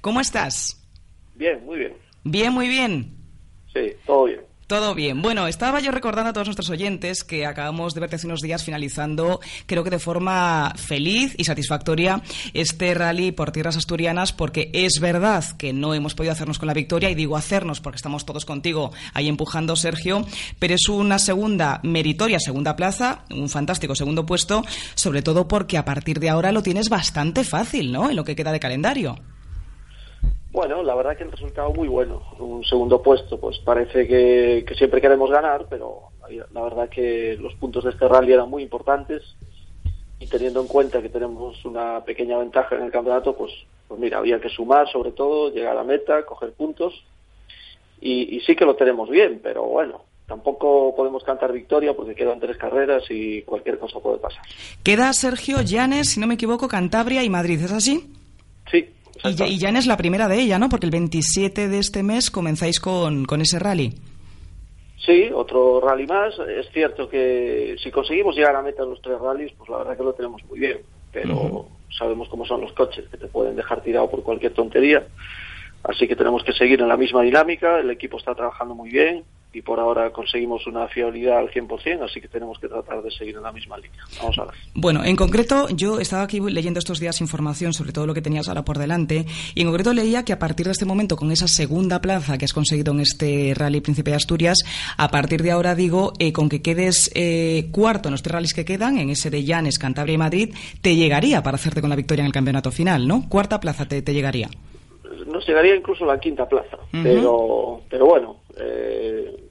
¿Cómo estás? Bien, muy bien. Bien, muy bien. Sí, todo bien. Todo bien. Bueno, estaba yo recordando a todos nuestros oyentes que acabamos de verte hace unos días finalizando, creo que de forma feliz y satisfactoria, este rally por tierras asturianas, porque es verdad que no hemos podido hacernos con la victoria, y digo hacernos porque estamos todos contigo ahí empujando, Sergio, pero es una segunda meritoria segunda plaza, un fantástico segundo puesto, sobre todo porque a partir de ahora lo tienes bastante fácil, ¿no? En lo que queda de calendario. Bueno, la verdad que el resultado muy bueno. Un segundo puesto, pues parece que, que siempre queremos ganar, pero la verdad que los puntos de este rally eran muy importantes y teniendo en cuenta que tenemos una pequeña ventaja en el campeonato, pues, pues mira, había que sumar sobre todo, llegar a meta, coger puntos y, y sí que lo tenemos bien, pero bueno, tampoco podemos cantar victoria porque quedan tres carreras y cualquier cosa puede pasar. Queda Sergio, Llanes, si no me equivoco, Cantabria y Madrid, ¿es así? Sí. Y, Ya- y Llanes la primera de ella, ¿no? Porque el 27 de este mes comenzáis con, con ese rally. Sí, otro rally más. Es cierto que si conseguimos llegar a meta los tres rallies, pues la verdad que lo tenemos muy bien. Pero sabemos cómo son los coches, que te pueden dejar tirado por cualquier tontería. Así que tenemos que seguir en la misma dinámica. El equipo está trabajando muy bien y por ahora conseguimos una fiabilidad al 100%, así que tenemos que tratar de seguir en la misma línea. Vamos a ver. Bueno, en concreto, yo estaba aquí leyendo estos días información sobre todo lo que tenías ahora por delante, y en concreto leía que a partir de este momento, con esa segunda plaza que has conseguido en este Rally Príncipe de Asturias, a partir de ahora digo, eh, con que quedes eh, cuarto en los tres rallies que quedan, en ese de Llanes, Cantabria y Madrid, te llegaría para hacerte con la victoria en el campeonato final, ¿no? Cuarta plaza te, te llegaría. Nos llegaría incluso la quinta plaza, pero, pero bueno, eh,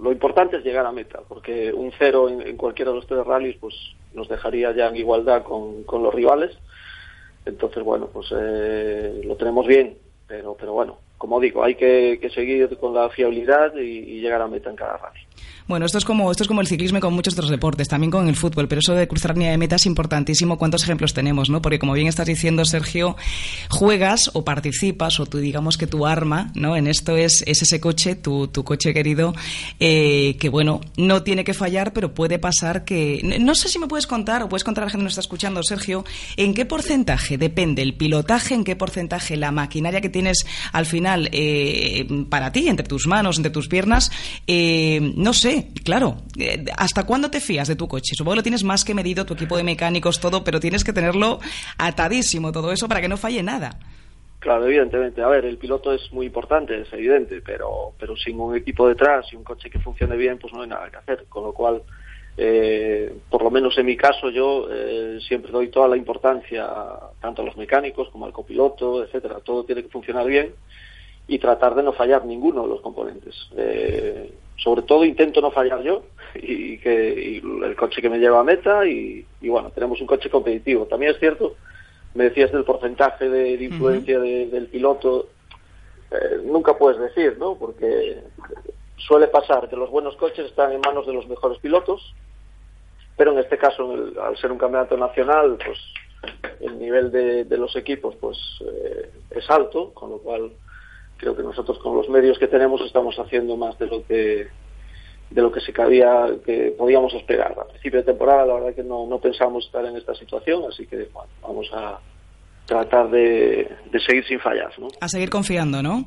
lo importante es llegar a meta, porque un cero en, cualquiera de los tres rallies pues nos dejaría ya en igualdad con, con los rivales. Entonces, bueno, pues eh, lo tenemos bien, pero, pero bueno, como digo, hay que, seguir con la fiabilidad y llegar a meta en cada rally. Bueno, esto es como esto es como el ciclismo y con muchos otros deportes, también con el fútbol, pero eso de cruzar línea de meta es importantísimo. ¿Cuántos ejemplos tenemos, no? Porque como bien estás diciendo, Sergio, juegas o participas o tú digamos que tu arma, ¿no? En esto es, es ese coche, tu, coche querido, eh, que bueno, no tiene que fallar, pero puede pasar que no- no sé si me puedes contar o puedes contar a la gente que nos está escuchando, Sergio, en qué porcentaje depende el pilotaje, en qué porcentaje la maquinaria que tienes al final eh, para ti, entre tus manos, entre tus piernas, eh, no sé, claro, eh, ¿hasta cuándo te fías de tu coche? Supongo que lo tienes más que medido, tu equipo de mecánicos, todo, pero tienes que tenerlo atadísimo todo eso para que no falle nada. Claro, evidentemente. A ver, el piloto es muy importante, es evidente, pero, pero sin un equipo detrás y un coche que funcione bien, pues no hay nada que hacer. Con lo cual, eh, por lo menos en mi caso, yo eh, siempre doy toda la importancia tanto a los mecánicos como al copiloto, etcétera. Todo tiene que funcionar bien y tratar de no fallar ninguno de los componentes. Eh, sobre todo intento no fallar yo y que y el coche que me lleva a meta y, y bueno, tenemos un coche competitivo. También es cierto, me decías del porcentaje de, de influencia de- del piloto, eh, nunca puedes decir, ¿no? Porque suele pasar que los buenos coches están en manos de los mejores pilotos, pero en este caso, en el- al ser un campeonato nacional, pues el nivel de, de los equipos pues eh, es alto, con lo cual creo que nosotros con los medios que tenemos estamos haciendo más de lo que de lo que se cabía que podíamos esperar a principio de temporada la verdad que no, no pensábamos estar en esta situación así que bueno, vamos a tratar de, de seguir sin fallas ¿no? A seguir confiando, ¿no?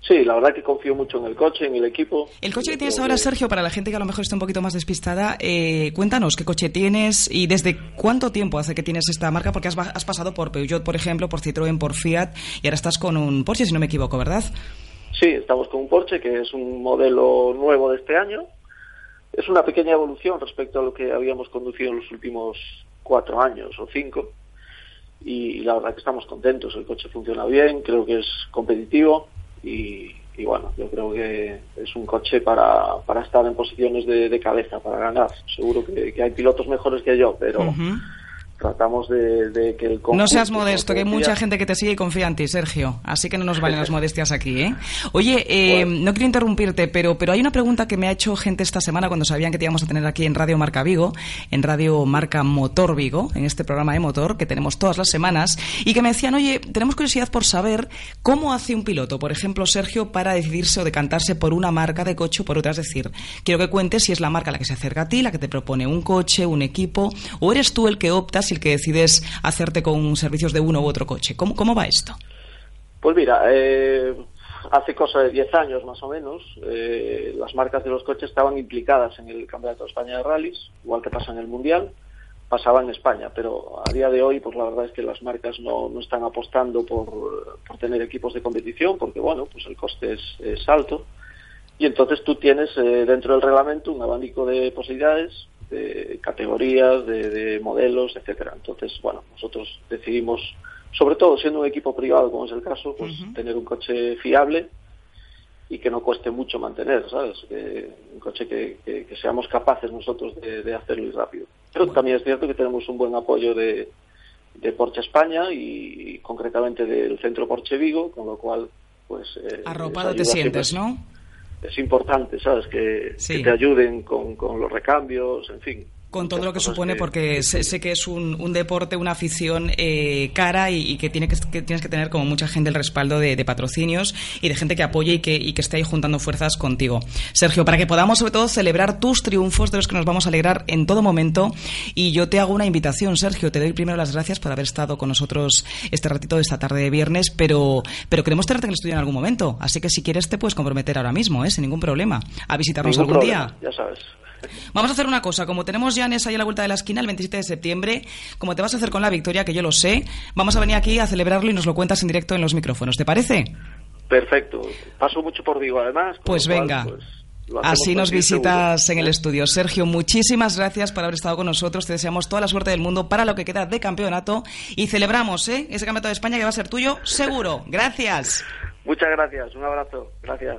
Sí la verdad que confío mucho en el coche en el equipo El coche que tienes ahora, que- Sergio, para la gente que a lo mejor está un poquito más despistada, eh, cuéntanos qué coche tienes y desde cuánto tiempo hace que tienes esta marca, porque has, has pasado por Peugeot, por ejemplo, por Citroën, por Fiat y ahora estás con un Porsche, si no me equivoco, ¿verdad? Sí, estamos con un Porsche que es un modelo nuevo de este año. Es una pequeña evolución respecto a lo que habíamos conducido en los últimos cuatro años o cinco. Y la verdad que estamos contentos. El coche funciona bien, creo que es competitivo y, y bueno, yo creo que es un coche para, para estar en posiciones de, de cabeza, para ganar. Seguro que, hay pilotos mejores que yo, pero. Tratamos de, de que el No seas modesto, que hay mucha gente que te sigue y confía en ti, Sergio. Así que no nos valen las *laughs* modestias aquí, ¿eh? Oye, eh, no quiero interrumpirte, pero, pero hay una pregunta que me ha hecho gente esta semana cuando sabían que te íbamos a tener aquí en Radio Marca Vigo, en Radio Marca Motor Vigo, en este programa de motor que tenemos todas las semanas, y que me decían, oye, tenemos curiosidad por saber cómo hace un piloto, por ejemplo, Sergio, para decidirse o decantarse por una marca de coche o por otra. Es decir, quiero que cuentes si es la marca la que se acerca a ti, la que te propone un coche, un equipo, o eres tú el que optas el que decides hacerte con servicios de uno u otro coche. ¿Cómo, cómo va esto? Pues mira, eh, hace cosa de 10 años más o menos, eh, las marcas de los coches estaban implicadas en el Campeonato de España de Rallys, igual que pasa en el Mundial, pasaba en España, pero a día de hoy, pues la verdad es que las marcas no, no están apostando por, por tener equipos de competición, porque bueno, pues el coste es, es alto, y entonces tú tienes eh, dentro del reglamento un abanico de posibilidades, de categorías, de, de modelos, etcétera. Entonces, bueno, nosotros decidimos sobre todo siendo un equipo privado, como es el caso, pues tener un coche fiable y que no cueste mucho mantener, ¿sabes? Que, un coche que, que- que seamos capaces nosotros de, de hacerlo y rápido. Pero también es cierto que tenemos un buen apoyo de, de Porsche España y, concretamente del centro Porsche Vigo, con lo cual, pues... eh, Arropado te sientes, ¿no? Es, importante, ¿sabes? Que, Sí. que te ayuden con, con los recambios, en fin. Con todo lo que supone, que- porque sé, sé que es un, un deporte, una afición eh, cara y, y que, tiene que, que tienes que tener como mucha gente el respaldo de, de patrocinios y de gente que apoye y que, y que esté ahí juntando fuerzas contigo. Sergio, para que podamos sobre todo celebrar tus triunfos de los que nos vamos a alegrar en todo momento y yo te hago una invitación, Sergio, te doy primero las gracias por haber estado con nosotros este ratito de esta tarde de viernes, pero, pero queremos tenerte en el estudio en algún momento, así que si quieres te puedes comprometer ahora mismo, ¿eh? sin ningún problema, a visitarnos Ningún algún problema, día. Ya sabes. Vamos a hacer una cosa, como tenemos ya Nes ahí a la vuelta de la esquina el 27 de septiembre, como te vas a hacer con la victoria, que yo lo sé, vamos a venir aquí a celebrarlo y nos lo cuentas en directo en los micrófonos, ¿te parece? Perfecto. Paso mucho por Vigo, además. Pues cual, venga. pues, Así nos visitas en el estudio. Sergio, muchísimas gracias por haber estado con nosotros. Te deseamos toda la suerte del mundo para lo que queda de campeonato y celebramos ¿eh? ese campeonato de España que va a ser tuyo, seguro. Gracias. Muchas gracias. Un abrazo. Gracias.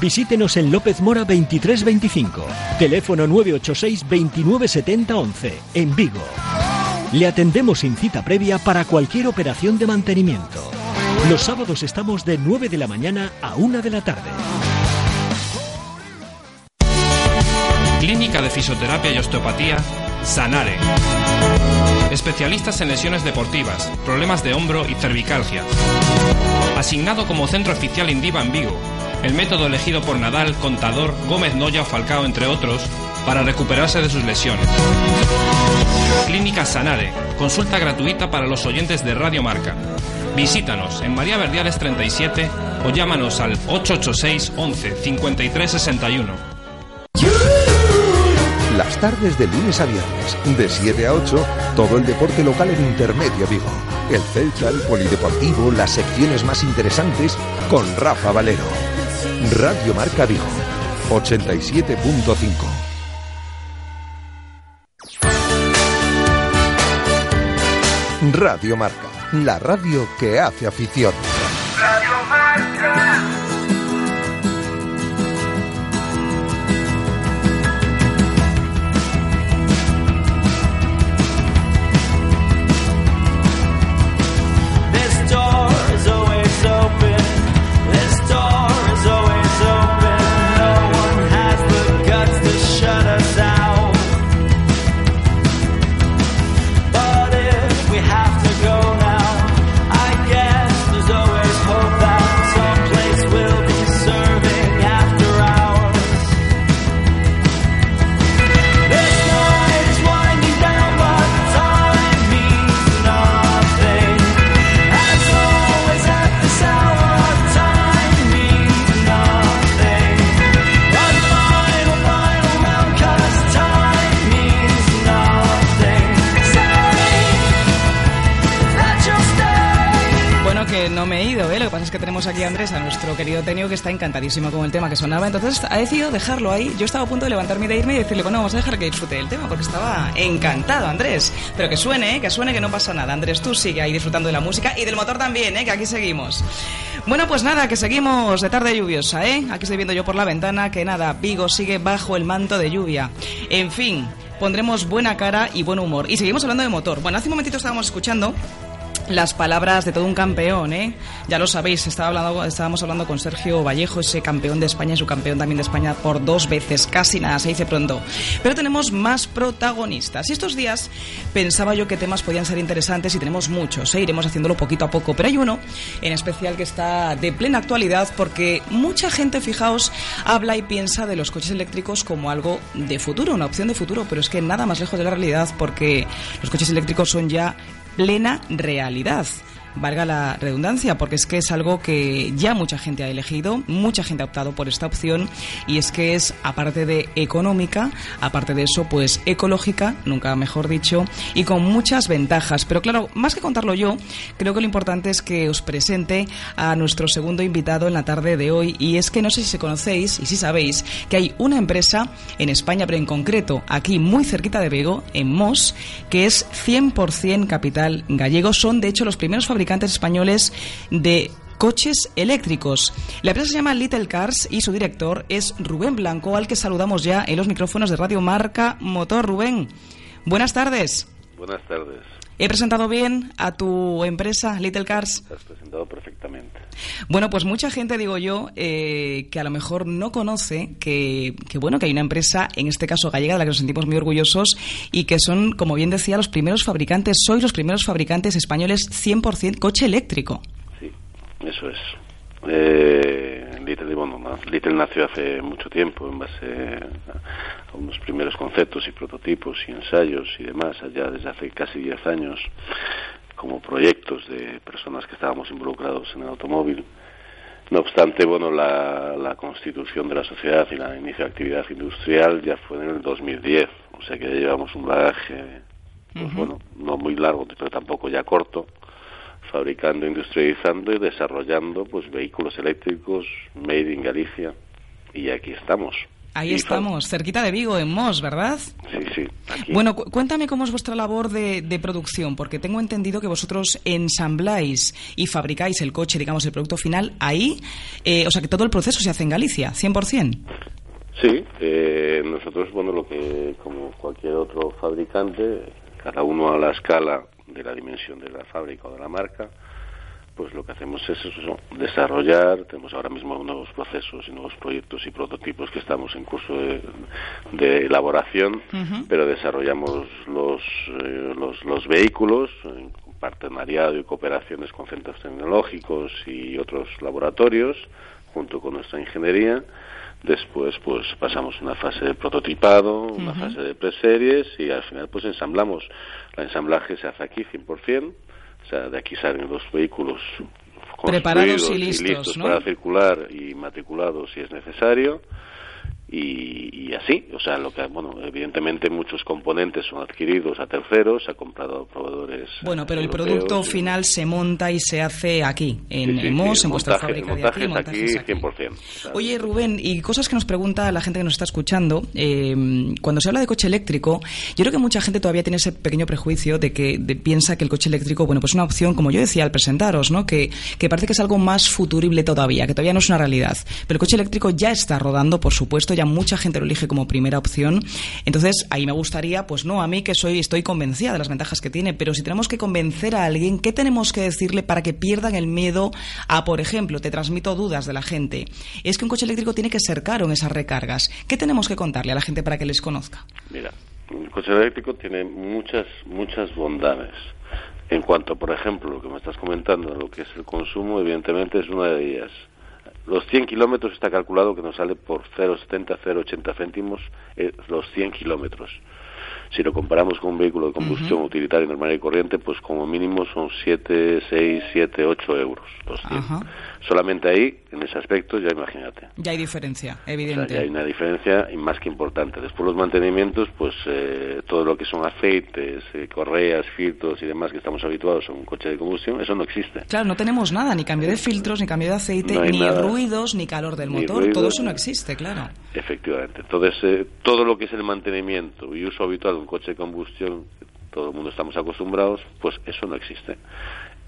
Visítenos en López Mora 2325, teléfono 986 2970 11, en Vigo. Le atendemos sin cita previa para cualquier operación de mantenimiento. Los sábados estamos de 9 de la mañana a 1 de la tarde. Clínica de Fisioterapia y Osteopatía, Sanare. Especialistas en lesiones deportivas, problemas de hombro y cervicalgia. Asignado como centro oficial Indiva en Vigo. El método elegido por Nadal, Contador, Gómez Noya Falcao, entre otros, para recuperarse de sus lesiones. Clínica Sanare, consulta gratuita para los oyentes de Radio Marca. Visítanos en María Verdiales 37 o llámanos al 886 11 53 61. Las tardes de lunes a viernes, de 7 a 8, todo el deporte local en Intermedio Vigo. El Celta, el Polideportivo, las secciones más interesantes con Rafa Valero. Radio Marca Vigo, 87.5. Radio Marca, la radio que hace afición. Aquí Andrés, a nuestro querido Tenio, que está encantadísimo con el tema que sonaba. Entonces ha decidido dejarlo ahí. Yo estaba a punto de levantarme de irme y decirle, bueno, vamos a dejar que disfrute del tema, porque estaba encantado, Andrés. Pero que suene, ¿eh? Que suene, que no pasa nada. Andrés, tú sigue ahí disfrutando de la música y del motor también, ¿eh? Que aquí seguimos. Bueno, pues nada, que seguimos de tarde lluviosa, ¿eh? Aquí estoy viendo yo por la ventana que nada, Vigo sigue bajo el manto de lluvia. En fin, pondremos buena cara y buen humor. Y seguimos hablando de motor. Bueno, hace un momentito estábamos escuchando las palabras de todo un campeón, ¿eh? Ya lo sabéis, estaba hablando, estábamos hablando con Sergio Vallejo, ese campeón de España y su campeón también de España por dos veces, casi nada, se dice pronto. Pero tenemos más protagonistas. Y estos días pensaba yo que temas podían ser interesantes y tenemos muchos, ¿eh? Iremos haciéndolo poquito a poco. Pero hay uno en especial que está de plena actualidad porque mucha gente, fijaos, habla y piensa de los coches eléctricos como algo de futuro, una opción de futuro, pero es que nada más lejos de la realidad porque los coches eléctricos son ya plena realidad. Valga la redundancia, porque es que es algo que ya mucha gente ha elegido, mucha gente ha optado por esta opción y es que es, aparte de económica, aparte de eso, pues ecológica, nunca mejor dicho, y con muchas ventajas. Pero claro, más que contarlo yo, creo que lo importante es que os presente a nuestro segundo invitado en la tarde de hoy y es que no sé si conocéis y si sabéis que hay una empresa en España, pero en concreto aquí muy cerquita de Vigo, en Mos, que es 100% capital gallego. Son de hecho los primeros fabricantes españoles de coches eléctricos. La empresa se llama Little Cars y su director es Rubén Blanco, al que saludamos ya en los micrófonos de Radio Marca Motor. Rubén, buenas tardes. Buenas tardes. ¿He presentado bien a tu empresa Little Cars? Has presentado perfectamente. Bueno, pues mucha gente, digo yo, eh, que a lo mejor no conoce que, que, bueno, que hay una empresa, en este caso gallega, de la que nos sentimos muy orgullosos y que son, como bien decía, los primeros fabricantes, sois los primeros fabricantes españoles 100% coche eléctrico. Sí, eso es. Eh, Little, bueno, Little nació hace mucho tiempo en base a unos primeros conceptos y prototipos y ensayos y demás, allá desde hace casi 10 años, como proyectos de personas que estábamos involucrados en el automóvil. No obstante, bueno, la, la constitución de la sociedad y la inicio de actividad industrial ya fue en el 2010, o sea que ya llevamos un bagaje, pues bueno, no muy largo, pero tampoco ya corto, fabricando, industrializando y desarrollando pues vehículos eléctricos made in Galicia y aquí estamos. Ahí estamos, cerquita de Vigo, en Mos, ¿verdad? Sí, sí. Aquí. Bueno, cu cuéntame cómo es vuestra labor de, de, producción, porque tengo entendido que vosotros ensambláis y fabricáis el coche, digamos, el producto final ahí, eh, o sea que todo el proceso se hace en Galicia, 100%. Sí, eh, nosotros, bueno, lo que, como cualquier otro fabricante, cada uno a la escala de la dimensión de la fábrica o de la marca, pues lo que hacemos es eso, desarrollar, tenemos ahora mismo nuevos procesos y nuevos proyectos y prototipos que estamos en curso de, de elaboración, uh -huh. pero desarrollamos los, eh, los, los vehículos en partenariado y cooperaciones con centros tecnológicos y otros laboratorios, junto con nuestra ingeniería, Después, pues pasamos una fase de prototipado, una uh -huh. fase de preseries y al final, pues ensamblamos. El ensamblaje se hace aquí 100%, o sea, de aquí salen los vehículos preparados y listos, y listos ¿no? para circular y matriculados si es necesario. Y, y, así, o sea, lo que, bueno, evidentemente muchos componentes son adquiridos a terceros, se ha comprado a proveedores. Bueno, pero el producto y... final se monta y se hace aquí, en, sí, sí, Mos, sí, en vuestra montaje, fábrica montaje de aquí. montajes aquí, aquí. 100%. ¿sabes? Oye, Rubén, y cosas que nos pregunta la gente que nos está escuchando, eh, cuando se habla de coche eléctrico, yo creo que mucha gente todavía tiene ese pequeño prejuicio de que de, piensa que el coche eléctrico, bueno, pues es una opción, como yo decía al presentaros, ¿no? Que, que parece que es algo más futurible todavía, que todavía no es una realidad. Pero el coche eléctrico ya está rodando, por supuesto, ya mucha gente lo elige como primera opción. Entonces, ahí me gustaría, pues no, a mí que soy, estoy convencida de las ventajas que tiene, pero si tenemos que convencer a alguien, ¿qué tenemos que decirle para que pierdan el miedo a, por ejemplo, te transmito dudas de la gente? Es que un coche eléctrico tiene que ser caro en esas recargas. ¿Qué tenemos que contarle a la gente para que les conozca? Mira, el coche eléctrico tiene muchas, muchas bondades. En cuanto, por ejemplo, lo que me estás comentando, lo que es el consumo, evidentemente es una de ellas. Los 100 kilómetros está calculado que nos sale por 0,70, 0,80 céntimos eh, los 100 kilómetros. Si lo comparamos con un vehículo de combustión uh -huh. utilitario normal y corriente, pues como mínimo son 7, 6, 7, 8 euros los 100. Ajá. Solamente ahí, en ese aspecto, ya imagínate. Ya hay diferencia, O evidente. sea, ya hay una diferencia y más que importante. Después los mantenimientos, pues eh, todo lo que son aceites, eh, correas, filtros y demás que estamos habituados a un coche de combustión, eso no existe. Claro, no tenemos nada, ni cambio de filtros, ni cambio de aceite, No ni nada. ruidos, ni calor del Ni motor. ruido, Todo eso no existe, claro. Efectivamente. Entonces, eh, todo lo que es el mantenimiento y uso habitual de un coche de combustión, todo el mundo estamos acostumbrados, pues eso no existe.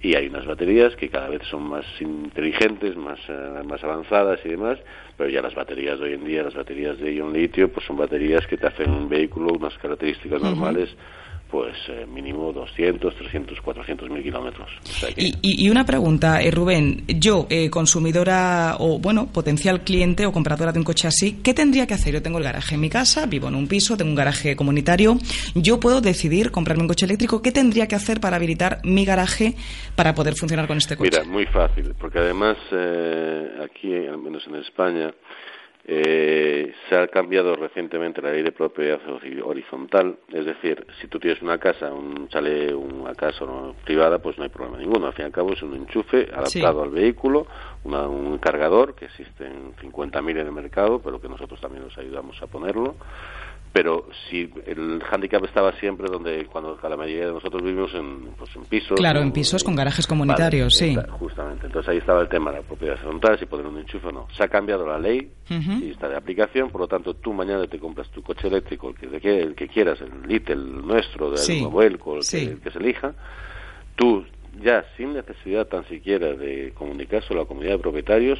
Y hay unas baterías que cada vez son más inteligentes, más, eh, más avanzadas y demás, pero ya las baterías de hoy en día, las baterías de ion litio, pues son baterías que te hacen un vehículo unas características normales, pues eh, mínimo 200, 300, 400 mil kilómetros. O sea que- Y, y- y una pregunta, eh, Rubén. Yo, eh, consumidora o, bueno, potencial cliente o compradora de un coche así, ¿qué tendría que hacer? Yo tengo el garaje en mi casa, vivo en un piso, tengo un garaje comunitario. Yo puedo decidir comprarme un coche eléctrico. ¿Qué tendría que hacer para habilitar mi garaje para poder funcionar con este coche? Mira, muy fácil, porque además eh, aquí, al menos en España, Eh, se ha cambiado recientemente la ley de propiedad horizontal, es decir, si tú tienes una casa, un chalet, una casa privada, pues no hay problema ninguno. Al fin y al cabo es un enchufe adaptado al vehículo, una- un cargador que existe en 50.000 en el mercado, pero que nosotros también nos ayudamos a ponerlo. Pero si el hándicap estaba siempre donde, cuando la mayoría de nosotros vivimos en, pues, en pisos. Claro, en pisos con garajes comunitarios, Vale, sí. está- Justamente. Entonces ahí estaba el tema de la propiedad horizontal, si poner un enchufe o no. Se ha cambiado la ley y está de aplicación, por lo tanto tú mañana te compras tu coche eléctrico, el que, de que- el que quieras, el Little, el nuestro, del Sí. Vuelco, el, Sí. el que se elija, tú ya sin necesidad tan siquiera de comunicarse a la comunidad de propietarios,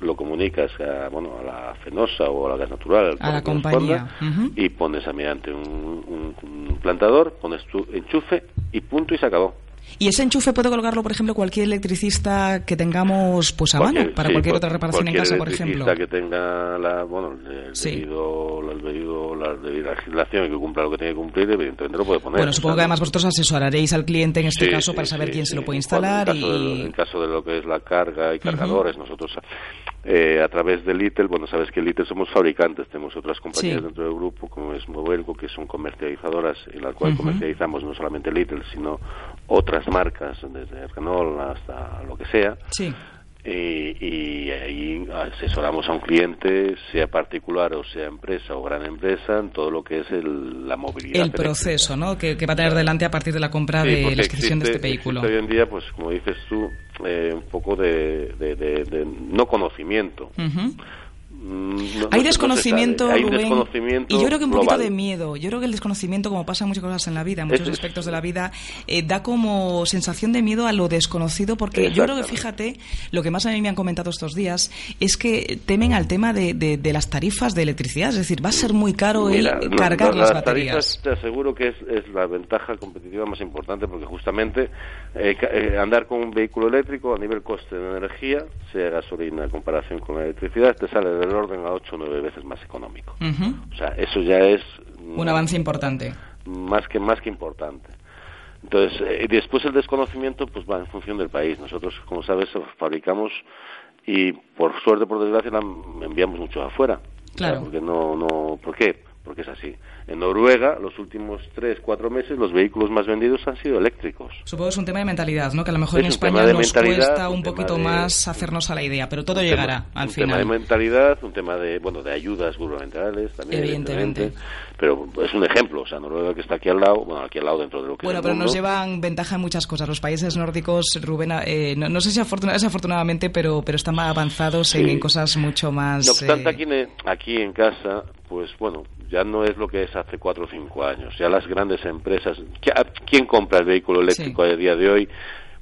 lo comunicas a, bueno, a la Fenosa o a la Gas Natural, A la compañía. Y pones a mediante un, un- un plantador, pones tu enchufe y punto y se acabó. Y ese enchufe puede colgarlo, por ejemplo, cualquier electricista que tengamos pues a mano para sí, cualquier cual- otra reparación en cualquier casa, por ejemplo. electricista que tenga la, bueno, el Sí. debido, el debido, la debida legislación y que cumpla lo que tiene que cumplir, evidentemente lo puede poner. Bueno, O supongo sea, que además vosotros asesoraréis al cliente en este Sí, caso para saber quién se lo puede En instalar caso de- y en caso de lo que es la carga y cargadores, nosotros eh, a través de Little, bueno, sabes que Little somos fabricantes, tenemos otras compañías dentro del grupo, como es Movelco, que son comercializadoras, en la cual Ujú. comercializamos no solamente Little, sino otras marcas, desde Renault hasta lo que sea. Sí. Y, y ahí asesoramos a un cliente, sea particular o sea empresa o gran empresa, en todo lo que es el- la movilidad. el proceso ¿no? que, que va a tener delante a partir de la compra Sí, de la adquisición de este vehículo. hoy en día, pues como dices tú, eh, un poco de, de- de- de no conocimiento. No- no Hay desconocimiento, no. Hay Rubén, desconocimiento y yo creo que un poquito de miedo. Yo creo que el desconocimiento, como pasa en muchas cosas en la vida, en muchos es- aspectos de la vida, eh, da como sensación de miedo a lo desconocido, porque yo creo que, fíjate, lo que más a mí me han comentado estos días es que temen al tema de, de- de las tarifas de electricidad. Es decir, va a ser muy caro el Mira, cargar no, las baterías. te aseguro que es, es la ventaja competitiva más importante porque justamente eh, eh, andar con un vehículo eléctrico a nivel coste de energía, sea gasolina en comparación con la electricidad, te sale del orden a 8 o 9 veces más económico. O sea, eso ya es Un avance importante. más que más que importante. Entonces, eh, y después el desconocimiento pues va en función del país. Nosotros, como sabes, fabricamos y por suerte, por desgracia, la enviamos mucho afuera. Claro. Porque no, no, ¿por qué? Porque es así. En Noruega, los últimos tres, cuatro meses, los vehículos más vendidos han sido eléctricos. Supongo que es un tema de mentalidad, ¿no? Que a lo mejor Es en un España nos cuesta un un poquito de- más hacernos a la idea, pero todo Un llegará tema- al un tema de final. mentalidad, un tema de, bueno, de ayudas gubernamentales también, Evidentemente. evidentemente. Pero es un ejemplo, o sea, Noruega que está aquí al lado, bueno, aquí al lado dentro de lo que Bueno, es el pero nos mundo. llevan ventaja en muchas cosas. Los países nórdicos, Rubén, eh, no, no sé si afortuna- desafortunadamente, pero, pero están más avanzados en, Sí. en cosas mucho más... No obstante, eh, aquí, en- aquí en casa, pues bueno, ya no es lo que es hace cuatro o cinco años. Ya las grandes empresas, ¿qui- a- ¿quién compra el vehículo eléctrico a día de hoy?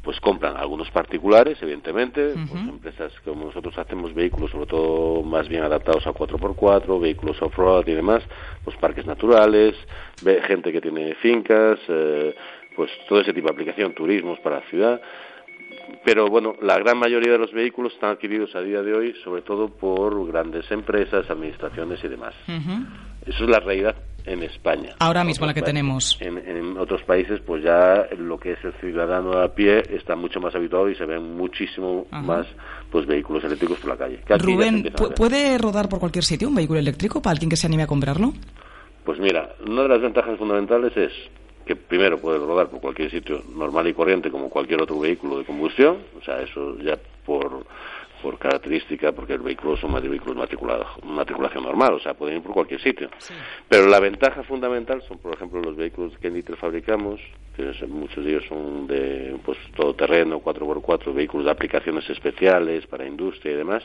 Pues compran algunos particulares, evidentemente, pues empresas como nosotros hacemos vehículos sobre todo más bien adaptados a 4x4, vehículos off-road y demás, pues parques naturales, ve- gente que tiene fincas, eh, pues todo ese tipo de aplicación, turismos para la ciudad pero bueno, la gran mayoría de los vehículos están adquiridos a día de hoy, sobre todo por grandes empresas, administraciones y demás. Eso es la realidad en España. Ahora mismo la que tenemos. En, en otros países, pues ya lo que es el ciudadano a pie está mucho más habituado y se ven muchísimo Ajá. más pues vehículos eléctricos por la calle. Rubén, empiezan a ¿pu- ver. ¿puede rodar por cualquier sitio un vehículo eléctrico para alguien que se anime a comprarlo? Pues mira, una de las ventajas fundamentales es que primero puede rodar por cualquier sitio normal y corriente como cualquier otro vehículo de combustión, o sea, eso ya por, por característica, porque el vehículo son vehículos matriculados, matriculación normal, o sea, pueden ir por cualquier sitio. Pero la ventaja fundamental son, por ejemplo, los vehículos que en Little fabricamos, que es- muchos de ellos son de pues todoterreno, 4x4, vehículos de aplicaciones especiales para industria y demás.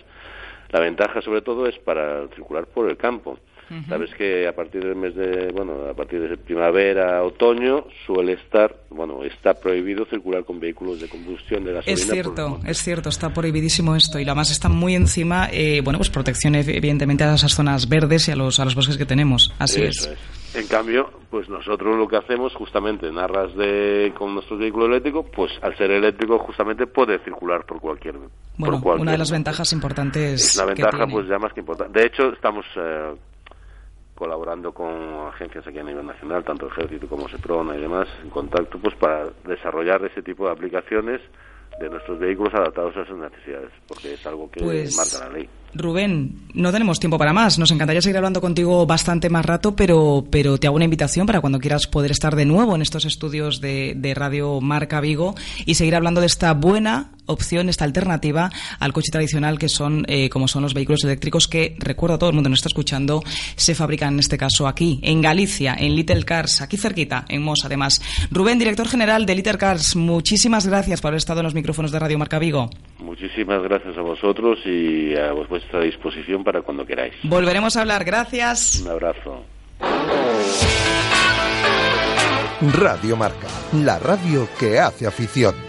La ventaja sobre todo es para circular por el campo. Sabes que a partir del mes de, bueno, a partir de primavera, otoño, suele estar, bueno, está prohibido circular con vehículos de combustión de gasolina. Es por- cierto, es cierto, está prohibidísimo esto y además está muy encima, eh, bueno, pues protección ev- evidentemente a esas zonas verdes y a los, a los bosques que tenemos. Así Eso es. es. En cambio, pues nosotros lo que hacemos justamente en arras de con nuestro vehículo eléctrico, pues al ser eléctrico justamente puede circular por cualquier Bueno, por cualquier una de las ventajas importantes es una que ventaja tiene. pues ya más que importante. De hecho, estamos eh, colaborando con agencias aquí a nivel nacional, tanto Ejército como Seprona y demás, en contacto pues para desarrollar ese tipo de aplicaciones de nuestros vehículos adaptados a sus necesidades, porque es algo que Pues, marca la ley. Rubén, no tenemos tiempo para más. Nos encantaría seguir hablando contigo bastante más rato, pero, pero te hago una invitación para cuando quieras poder estar de nuevo en estos estudios de, de Radio Marca Vigo y seguir hablando de esta buena opción, esta alternativa al coche tradicional que son, eh, como son los vehículos eléctricos que, recuerdo a todo el mundo que nos está escuchando, se fabrican en este caso aquí, en Galicia, en Little Cars, aquí cerquita, en Mos además. Rubén, director general de Little Cars, muchísimas gracias por haber estado en los micrófonos de Radio Marca Vigo. Muchísimas gracias a vosotros y a vuestra disposición para cuando queráis. Volveremos a hablar, gracias. Un abrazo. Radio Marca, la radio que hace afición.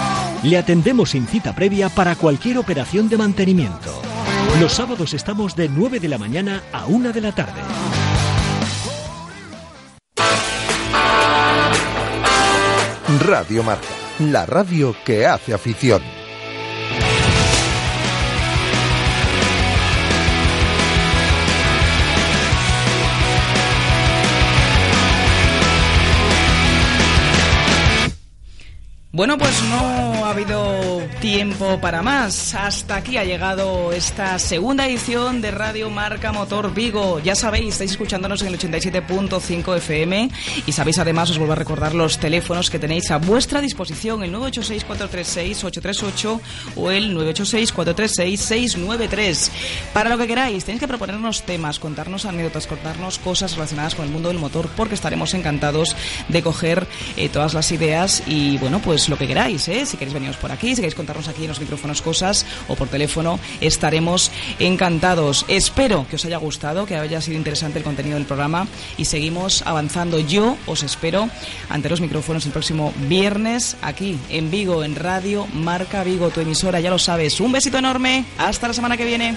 Le atendemos sin cita previa para cualquier operación de mantenimiento. Los sábados estamos de 9 de la mañana a 1 de la tarde. Radio Marca, la radio que hace afición. Bueno, pues no ha habido tiempo para más. Hasta aquí ha llegado esta segunda edición de Radio Marca Motor Vigo. Ya sabéis, estáis escuchándonos en el 87.5 FM y sabéis además, os vuelvo a recordar los teléfonos que tenéis a vuestra disposición, el 986-436-838 o el 986-436-693. Para lo que queráis, tenéis que proponernos temas, contarnos anécdotas, contarnos cosas relacionadas con el mundo del motor, porque estaremos encantados de coger eh, todas las ideas y, bueno, pues lo que queráis, ¿eh? Si queréis veniros por aquí, si queréis contarnos aquí en los micrófonos cosas o por teléfono, estaremos encantados. Espero que os haya gustado, que haya sido interesante el contenido del programa y seguimos avanzando. Yo os espero ante los micrófonos el próximo viernes aquí en Vigo, en Radio Marca Vigo, tu emisora, ya lo sabes. Un besito enorme, hasta la semana que viene.